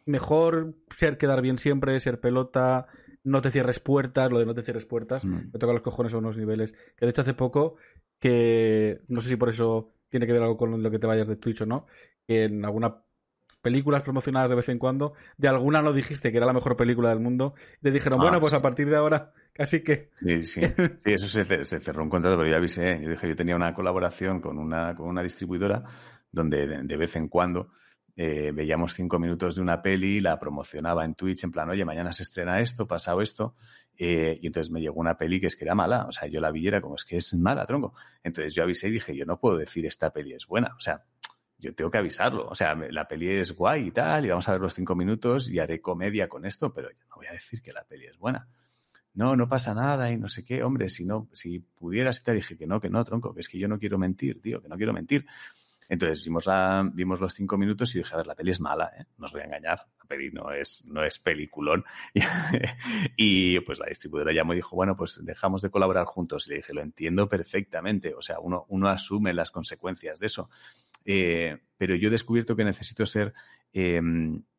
S1: mejor ser quedar bien siempre, ser pelota, no te cierres puertas, lo de no te cierres puertas, mm. me toca los cojones a unos niveles. Que de hecho hace poco, que no sé si por eso tiene que ver algo con lo que te vayas de Twitch o no, que en alguna películas promocionadas de vez en cuando, de alguna no dijiste que era la mejor película del mundo, y te dijeron, bueno, ah, pues a partir de ahora casi que...
S2: Sí, sí, sí eso se, cerró un contrato, pero ya avisé, yo dije, yo tenía una colaboración con una, con una distribuidora donde de, vez en cuando eh, veíamos cinco minutos de una peli, la promocionaba en Twitch en plan, oye, mañana se estrena esto, pasado esto, eh, y entonces me llegó una peli que es que era mala, o sea, yo la vi y era como, es que es mala, tronco. Entonces yo avisé y dije, yo no puedo decir esta peli es buena, o sea, yo tengo que avisarlo. O sea, la peli es guay y tal, y vamos a ver los cinco minutos y haré comedia con esto, pero yo no voy a decir que la peli es buena. No, no pasa nada y no sé qué. Hombre, si no, si pudieras, te dije que no, que no, tronco, que es que yo no quiero mentir, tío, que no quiero mentir. Entonces vimos, vimos los cinco minutos y dije, a ver, la peli es mala, ¿eh? No os voy a engañar. La peli no es, no es peliculón. y pues la distribuidora llamó y dijo, bueno, pues dejamos de colaborar juntos. Y le dije, lo entiendo perfectamente. O sea, uno, uno asume las consecuencias de eso. Eh, pero yo he descubierto que necesito ser eh,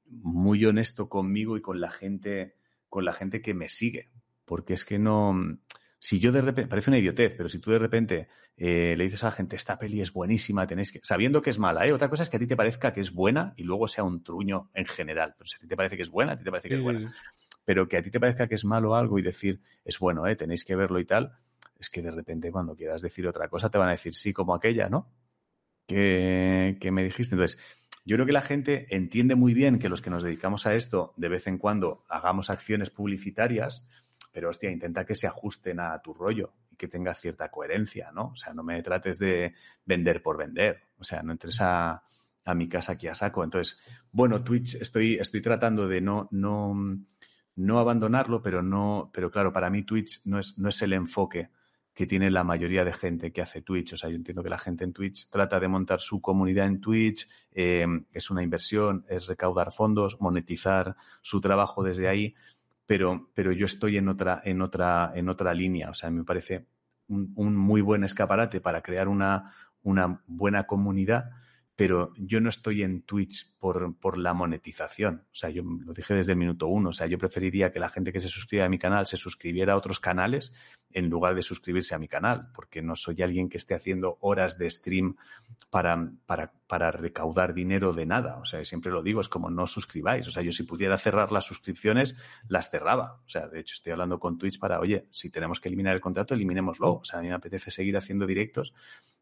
S2: muy honesto conmigo y con la gente, con la gente que me sigue. Porque es que no, si yo de repente, parece una idiotez, pero si tú de repente eh, le dices a la gente, esta peli es buenísima, tenéis que, sabiendo que es mala, ¿eh? Otra cosa es que a ti te parezca que es buena y luego sea un truño en general. Pero si a ti te parece que es buena, a ti te parece que es buena. Pero que a ti te parezca que es malo algo y decir, es bueno, ¿eh? Tenéis que verlo y tal, es que de repente cuando quieras decir otra cosa te van a decir sí como aquella, ¿no? Que, me dijiste. Entonces, yo creo que la gente entiende muy bien que los que nos dedicamos a esto, de vez en cuando hagamos acciones publicitarias, pero hostia, intenta que se ajusten a tu rollo y que tenga cierta coherencia, ¿no? O sea, no me trates de vender por vender. O sea, no entres a, a mi casa aquí a saco. Entonces, bueno, Twitch estoy, estoy tratando de no, no, no abandonarlo, pero no, pero claro, para mí Twitch no es, no es el enfoque que tiene la mayoría de gente que hace Twitch. O sea, yo entiendo que la gente en Twitch trata de montar su comunidad en Twitch, eh, es una inversión, es recaudar fondos, monetizar su trabajo desde ahí, pero, pero yo estoy en otra, en otra, en otra línea. O sea, me parece un, un muy buen escaparate para crear una, una buena comunidad pero yo no estoy en Twitch por, por, la monetización. O sea, yo lo dije desde el minuto uno. O sea, yo preferiría que la gente que se suscriba a mi canal se suscribiera a otros canales en lugar de suscribirse a mi canal, porque no soy alguien que esté haciendo horas de stream para, para, para recaudar dinero de nada. O sea, siempre lo digo, es como no suscribáis. O sea, yo si pudiera cerrar las suscripciones, las cerraba. O sea, de hecho estoy hablando con Twitch para, oye, si tenemos que eliminar el contrato, eliminémoslo. O sea, a mí me apetece seguir haciendo directos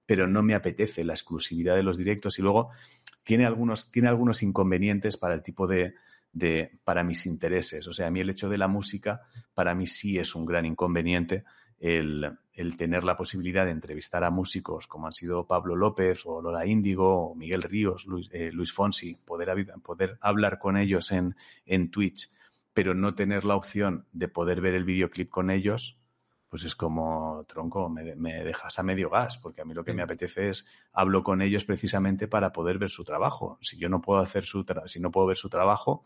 S2: pero no me apetece la exclusividad de los directos y luego tiene algunos, tiene algunos inconvenientes para el tipo de, de, para mis intereses. O sea, a mí el hecho de la música, para mí sí es un gran inconveniente el, el tener la posibilidad de entrevistar a músicos como han sido Pablo López o Lola Índigo o Miguel Ríos, Luis, eh, Luis Fonsi, poder, poder hablar con ellos en, en Twitch, pero no tener la opción de poder ver el videoclip con ellos, pues es como, tronco, me, dejas a medio gas, porque a mí lo que me apetece es, hablo con ellos precisamente para poder ver su trabajo. Si yo no puedo hacer su si no puedo ver su trabajo,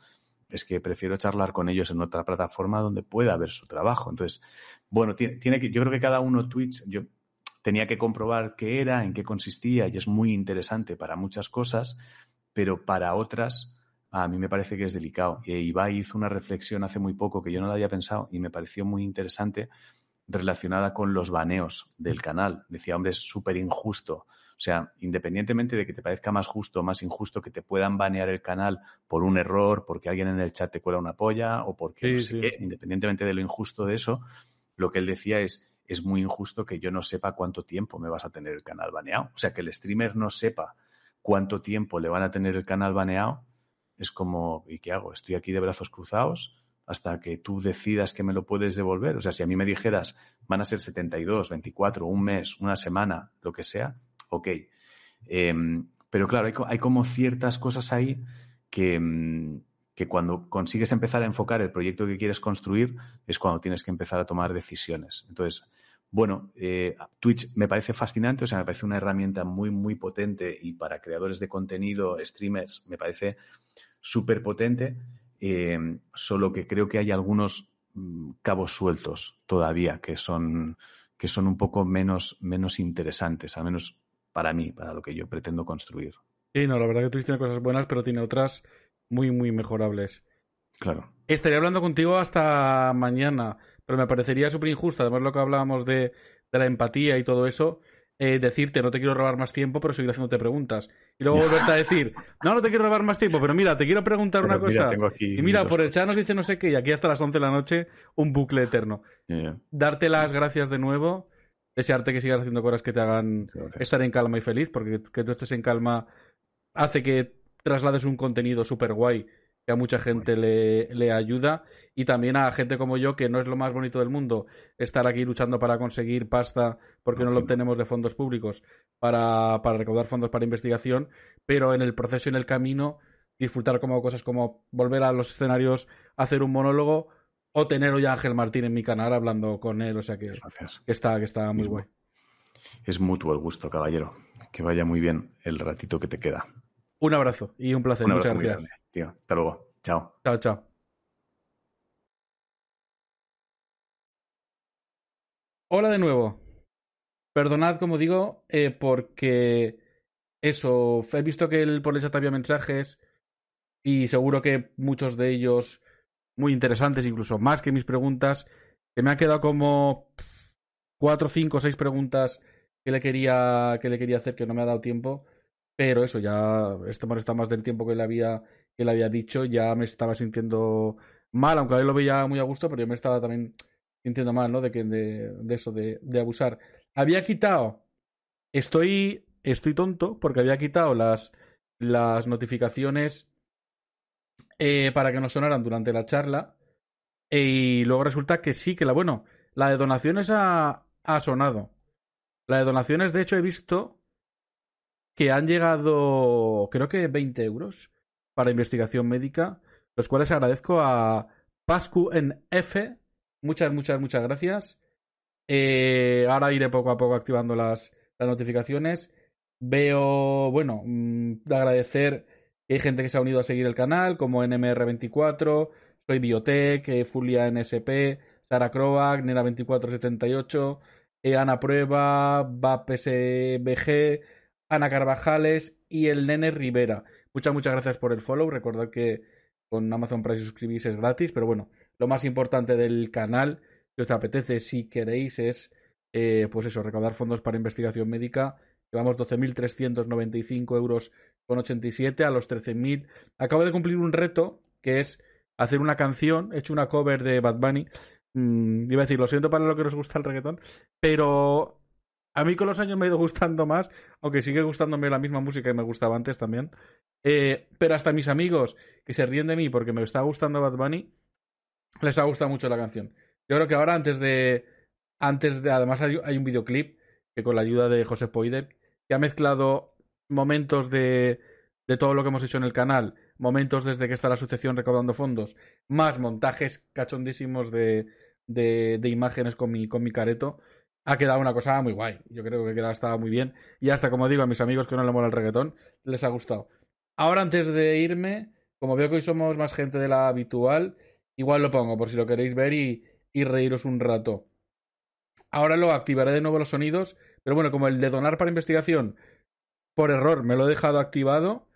S2: es que prefiero charlar con ellos en otra plataforma donde pueda ver su trabajo. Entonces, bueno, tiene, que, yo creo que cada uno Twitch, yo tenía que comprobar qué era, en qué consistía y es muy interesante para muchas cosas, pero para otras a mí me parece que es delicado. Y Ibai hizo una reflexión hace muy poco que yo no la había pensado y me pareció muy interesante relacionada con los baneos del canal. Decía, hombre, es súper injusto. O sea, independientemente de que te parezca más justo o más injusto que te puedan banear el canal por un error, porque alguien en el chat te cuela una polla o porque no sé qué, independientemente de lo injusto de eso, lo que él decía es, es muy injusto que yo no sepa cuánto tiempo me vas a tener el canal baneado. O sea, que el streamer no sepa cuánto tiempo le van a tener el canal baneado, es como, ¿y qué hago? Estoy aquí de brazos cruzados hasta que tú decidas que me lo puedes devolver. O sea, si a mí me dijeras, van a ser 72, 24, un mes, una semana, lo que sea, ok. Em, pero claro, hay, como ciertas cosas ahí que, em, que cuando consigues empezar a enfocar el proyecto que quieres construir es cuando tienes que empezar a tomar decisiones. Entonces, bueno, eh, Twitch me parece fascinante, o sea, me parece una herramienta muy, muy potente y para creadores de contenido, streamers, me parece súper potente, eh, solo que creo que hay algunos mm, cabos sueltos todavía que son, que son un poco menos, menos interesantes, al menos para mí, para lo que yo pretendo construir.
S1: Sí, no, la verdad que Twitch tiene cosas buenas, pero tiene otras muy, muy mejorables.
S2: Claro.
S1: Estaría hablando contigo hasta mañana, pero me parecería súper injusto, además lo que hablábamos de, de la empatía y todo eso, eh, decirte no te quiero robar más tiempo, pero seguir haciénute preguntas. Y luego volverte a decir, no, no te quiero robar más tiempo, pero mira, te quiero preguntar una cosa. y mira, por el chat nos dice no sé qué, y aquí hasta las 11 de la noche, un bucle eterno. Darte las gracias de nuevo, desearte que sigas haciendo cosas que te hagan estar en calma y feliz, porque que tú estés en calma hace que traslades un contenido súper guay que a mucha gente le, le, ayuda y también a gente como yo que no es lo más bonito del mundo estar aquí luchando para conseguir pasta porque no lo obtenemos de fondos públicos para, para recaudar fondos para investigación, pero en el proceso y en el camino disfrutar como cosas como volver a los escenarios, hacer un monólogo o tener hoy a Ángel Martín en mi canal hablando con él, o sea que, que está, que está muy guay.
S2: Es mutuo el gusto, caballero. Que vaya muy bien el ratito que te queda.
S1: Un abrazo y un placer. Muchas gracias.
S2: Tío. Hasta luego. Chao.
S1: Chao, chao. Hola de nuevo. Perdonad, como digo, eh, porque eso, he visto que el, por el chat había mensajes y seguro que muchos de ellos muy interesantes, incluso más que mis preguntas, que me han quedado como cuatro, cinco, seis preguntas que le quería que le quería hacer que no me ha dado tiempo pero eso, ya este está más del tiempo que le había, que había dicho, ya me estaba sintiendo mal, aunque a él lo veía muy a gusto, pero yo me estaba también sintiendo mal, ¿no? De que de, eso, de, abusar. Había quitado, estoy, estoy tonto, porque había quitado las, las notificaciones eh, para que no sonaran durante la charla. y luego resulta que sí, que la, bueno, la de donaciones ha, ha sonado. La de donaciones, de hecho, he visto que han llegado, creo que 20 euros para investigación médica, los cuales agradezco a Pascu en F. Muchas, muchas, muchas gracias. Eh, ahora iré poco a poco activando las, las notificaciones. Veo, bueno, mm, agradecer que hay gente que se ha unido a seguir el canal, como NMR24, Soy Biotech, eh, Fulia NSP, Sara Kroak, Nena2478, eh, Ana Prueba, VAPSBG, Ana Carvajales y el Nene Rivera. Muchas, muchas gracias por el follow. Recordad que con Amazon Prime suscribís es gratis, pero bueno, lo más importante del canal, que os apetece si queréis, es eh, pues eso, recaudar fondos para investigación médica. Llevamos 12.395 euros con 87 a los 13.000. Acabo de cumplir un reto que es hacer una canción. He hecho una cover de Bad Bunny. Mm, iba a decir, lo siento para lo que os gusta el reggaetón, pero a mí con los años me ha ido gustando más, aunque sigue gustándome la misma música que me gustaba antes también. Eh, pero hasta mis amigos que se ríen de mí porque me está gustando Bad Bunny, les ha gustado mucho la canción. Yo creo que ahora antes de... Antes de... Además hay, un videoclip que con la ayuda de José Poider, que ha mezclado momentos de, de todo lo que hemos hecho en el canal, momentos desde que está la asociación recaudando fondos, más montajes cachondísimos de, de, de imágenes con mi, con mi careto ha quedado una cosa muy guay. Yo creo que queda estaba muy bien. Y hasta, como digo, a mis amigos que no le mola el reggaetón, les ha gustado. Ahora, antes de irme, como veo que hoy somos más gente de la habitual, igual lo pongo por si lo queréis ver y, y reíros un rato. Ahora lo activaré de nuevo los sonidos, pero bueno, como el de donar para investigación, por error me lo he dejado activado,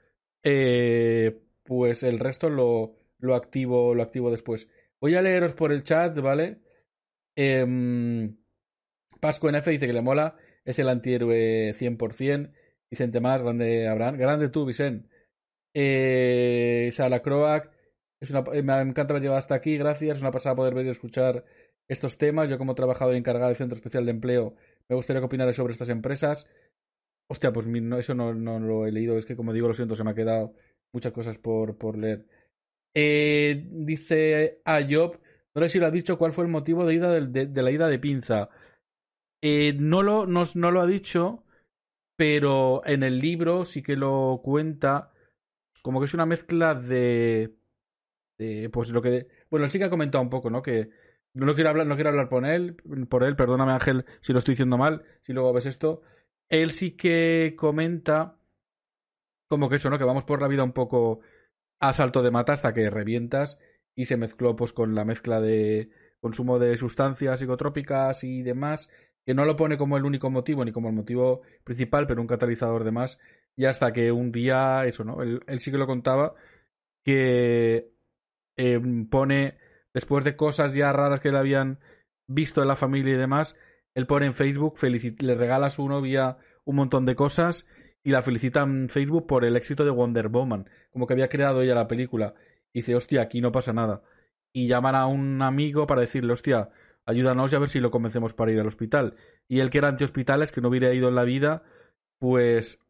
S1: eh, pues el resto lo, lo activo, lo activo después. Voy a leeros por el chat, ¿vale? Eh, Pasco NF dice que le mola, es el antihéroe 100%. Vicente Más, grande Abraham, grande tú, Vicente. Eh, Sala Croac, es una, me encanta haber llegado hasta aquí, gracias. Es una pasada poder ver y escuchar estos temas. Yo, como trabajador encargado del Centro Especial de Empleo, me gustaría que opinarais sobre estas empresas. Hostia, pues no, eso no, no, lo he leído. Es que, como digo, lo siento, se me ha quedado muchas cosas por, por leer. Eh, dice a Job, no sé si lo ha dicho, cuál fue el motivo de, ida de, la ida de pinza. Eh, no, lo, no, no lo ha dicho, pero en el libro sí que lo cuenta como que es una mezcla de, de pues lo que bueno él sí que ha comentado un poco no que no quiero hablar no quiero hablar por él por él perdóname Ángel si lo estoy diciendo mal si luego ves esto. Él sí que comenta como que eso no que vamos por la vida un poco a salto de mata hasta que revientas y se mezcló pues con la mezcla de consumo de sustancias psicotrópicas y demás que no lo pone como el único motivo ni como el motivo principal, pero un catalizador de más, y hasta que un día, eso, ¿no? Él, sí que lo contaba, que eh, pone, después de cosas ya raras que le habían visto en la familia y demás, él pone en Facebook, le regala a su novia un montón de cosas y la felicita en Facebook por el éxito de Wonder Woman, como que había creado ella la película. Y dice, hostia, aquí no pasa nada. Y llaman a un amigo para decirle, hostia, ayúdanos y a ver si lo convencemos para ir al hospital. Y él que era anti-hospitales, que no hubiera ido en la vida, pues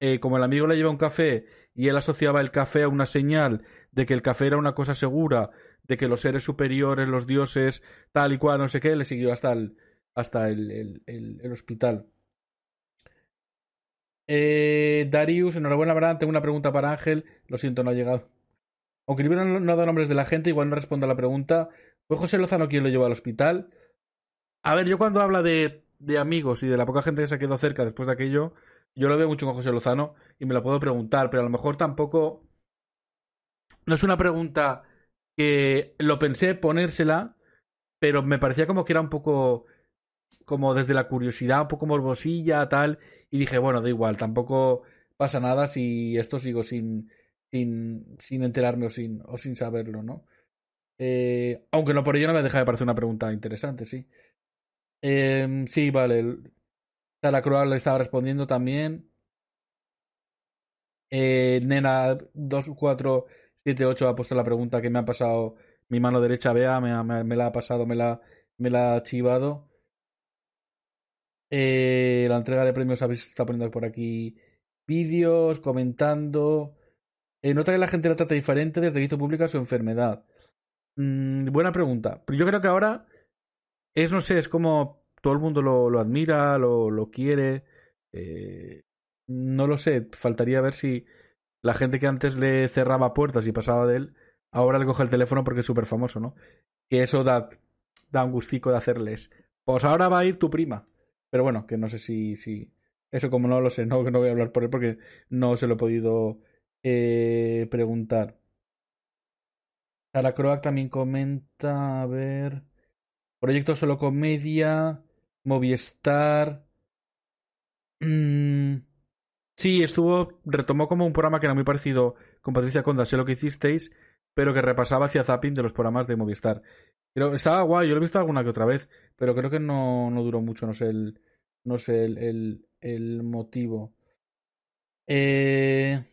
S1: eh, como el amigo le lleva un café y él asociaba el café a una señal de que el café era una cosa segura, de que los seres superiores, los dioses, tal y cual, no sé qué, le siguió hasta el, hasta el, el, el, el hospital. Eh, Darius, enhorabuena, Abraham. Tengo una pregunta para Ángel. Lo siento, no ha llegado. Aunque el libro no, no da nombres de la gente, igual no respondo a la pregunta. ¿Fue José Lozano quien lo llevó al hospital? A ver, yo cuando habla de, de amigos y de la poca gente que se quedó cerca después de aquello, yo lo veo mucho con José Lozano y me lo puedo preguntar, pero a lo mejor tampoco. No es una pregunta que lo pensé ponérsela, pero me parecía como que era un poco. como desde la curiosidad, un poco morbosilla, tal. Y dije, bueno, da igual, tampoco pasa nada si esto sigo sin. sin, sin enterarme o sin, o sin saberlo, ¿no? Eh, aunque no por ello no me deja de parecer una pregunta interesante, sí. Eh, sí, vale. Sara le estaba respondiendo también. Eh, Nena 2478 ha puesto la pregunta que me ha pasado mi mano derecha, vea, me la ha pasado, me la, me la ha chivado. Eh, la entrega de premios habéis está poniendo por aquí vídeos, comentando. Eh, nota que la gente la trata diferente desde que hizo pública su enfermedad. Mm, buena pregunta. Yo creo que ahora es, no sé, es como todo el mundo lo, admira, lo, lo quiere. Eh, no lo sé, faltaría ver si la gente que antes le cerraba puertas y pasaba de él, ahora le coge el teléfono porque es súper famoso, ¿no? Que eso da, da un gustico de hacerles. Pues ahora va a ir tu prima. Pero bueno, que no sé si. si eso como no lo sé, no, no voy a hablar por él porque no se lo he podido eh, preguntar. Sara Croac también comenta, a ver. Proyecto Solo Comedia, Movistar. Mm, sí, estuvo, retomó como un programa que era muy parecido con Patricia Conda, sé lo que hicisteis, pero que repasaba hacia zapping de los programas de Movistar. Pero estaba guay, yo lo he visto alguna que otra vez, pero creo que no, no duró mucho, no sé el, no sé el, el, el motivo. Eh...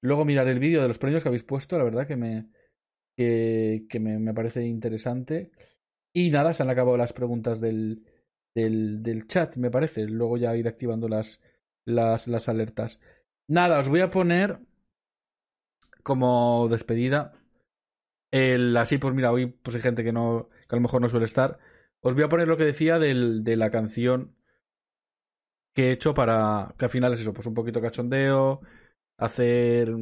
S1: Luego mirar el vídeo de los premios que habéis puesto, la verdad que me, que, que me, me, parece interesante. Y nada, se han acabado las preguntas del, del, del chat, me parece. Luego ya ir activando las, las, las alertas. Nada, os voy a poner como despedida. El, así, pues mira, hoy pues hay gente que no, que a lo mejor no suele estar. Os voy a poner lo que decía del, de la canción que he hecho para. que al final es eso, pues un poquito cachondeo, hacer.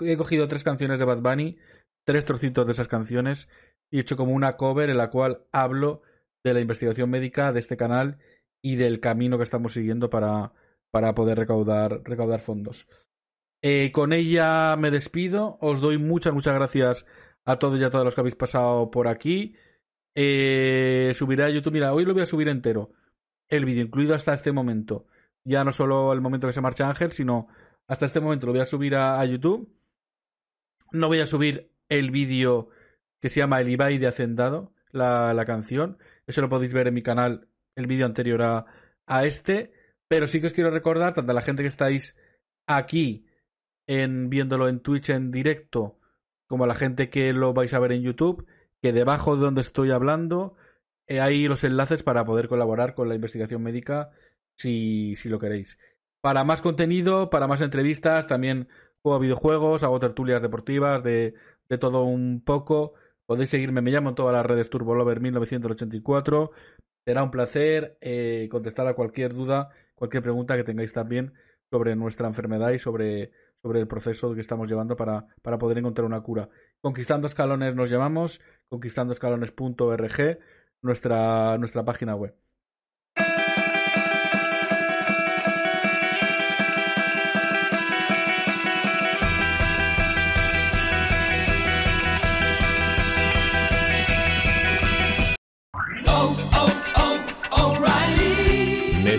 S1: He cogido tres canciones de Bad Bunny, tres trocitos de esas canciones, y he hecho como una cover en la cual hablo de la investigación médica de este canal y del camino que estamos siguiendo para, para poder recaudar, recaudar fondos. Eh, con ella me despido. Os doy muchas, muchas gracias a todos y a todas los que habéis pasado por aquí. Eh, subiré a YouTube. Mira, hoy lo voy a subir entero. El vídeo, incluido hasta este momento. Ya no solo el momento que se marcha Ángel, sino hasta este momento lo voy a subir a, YouTube. No voy a subir el vídeo que se llama El Ibai de Hacendado, la, canción. Eso lo podéis ver en mi canal, el vídeo anterior a, este. Pero sí que os quiero recordar, tanto a la gente que estáis aquí en viéndolo en Twitch en directo, como a la gente que lo vais a ver en YouTube, que debajo de donde estoy hablando eh, hay los enlaces para poder colaborar con la investigación médica si, si lo queréis. Para más contenido, para más entrevistas, también juego a videojuegos, hago tertulias deportivas, de, todo un poco. Podéis seguirme, me llamo en todas las redes TurboLover 1984. Será un placer eh, contestar a cualquier duda, cualquier pregunta que tengáis también sobre nuestra enfermedad y sobre, sobre el proceso que estamos llevando para, para poder encontrar una cura. Conquistando Escalones nos llamamos, conquistandoescalones.org, nuestra, nuestra página web.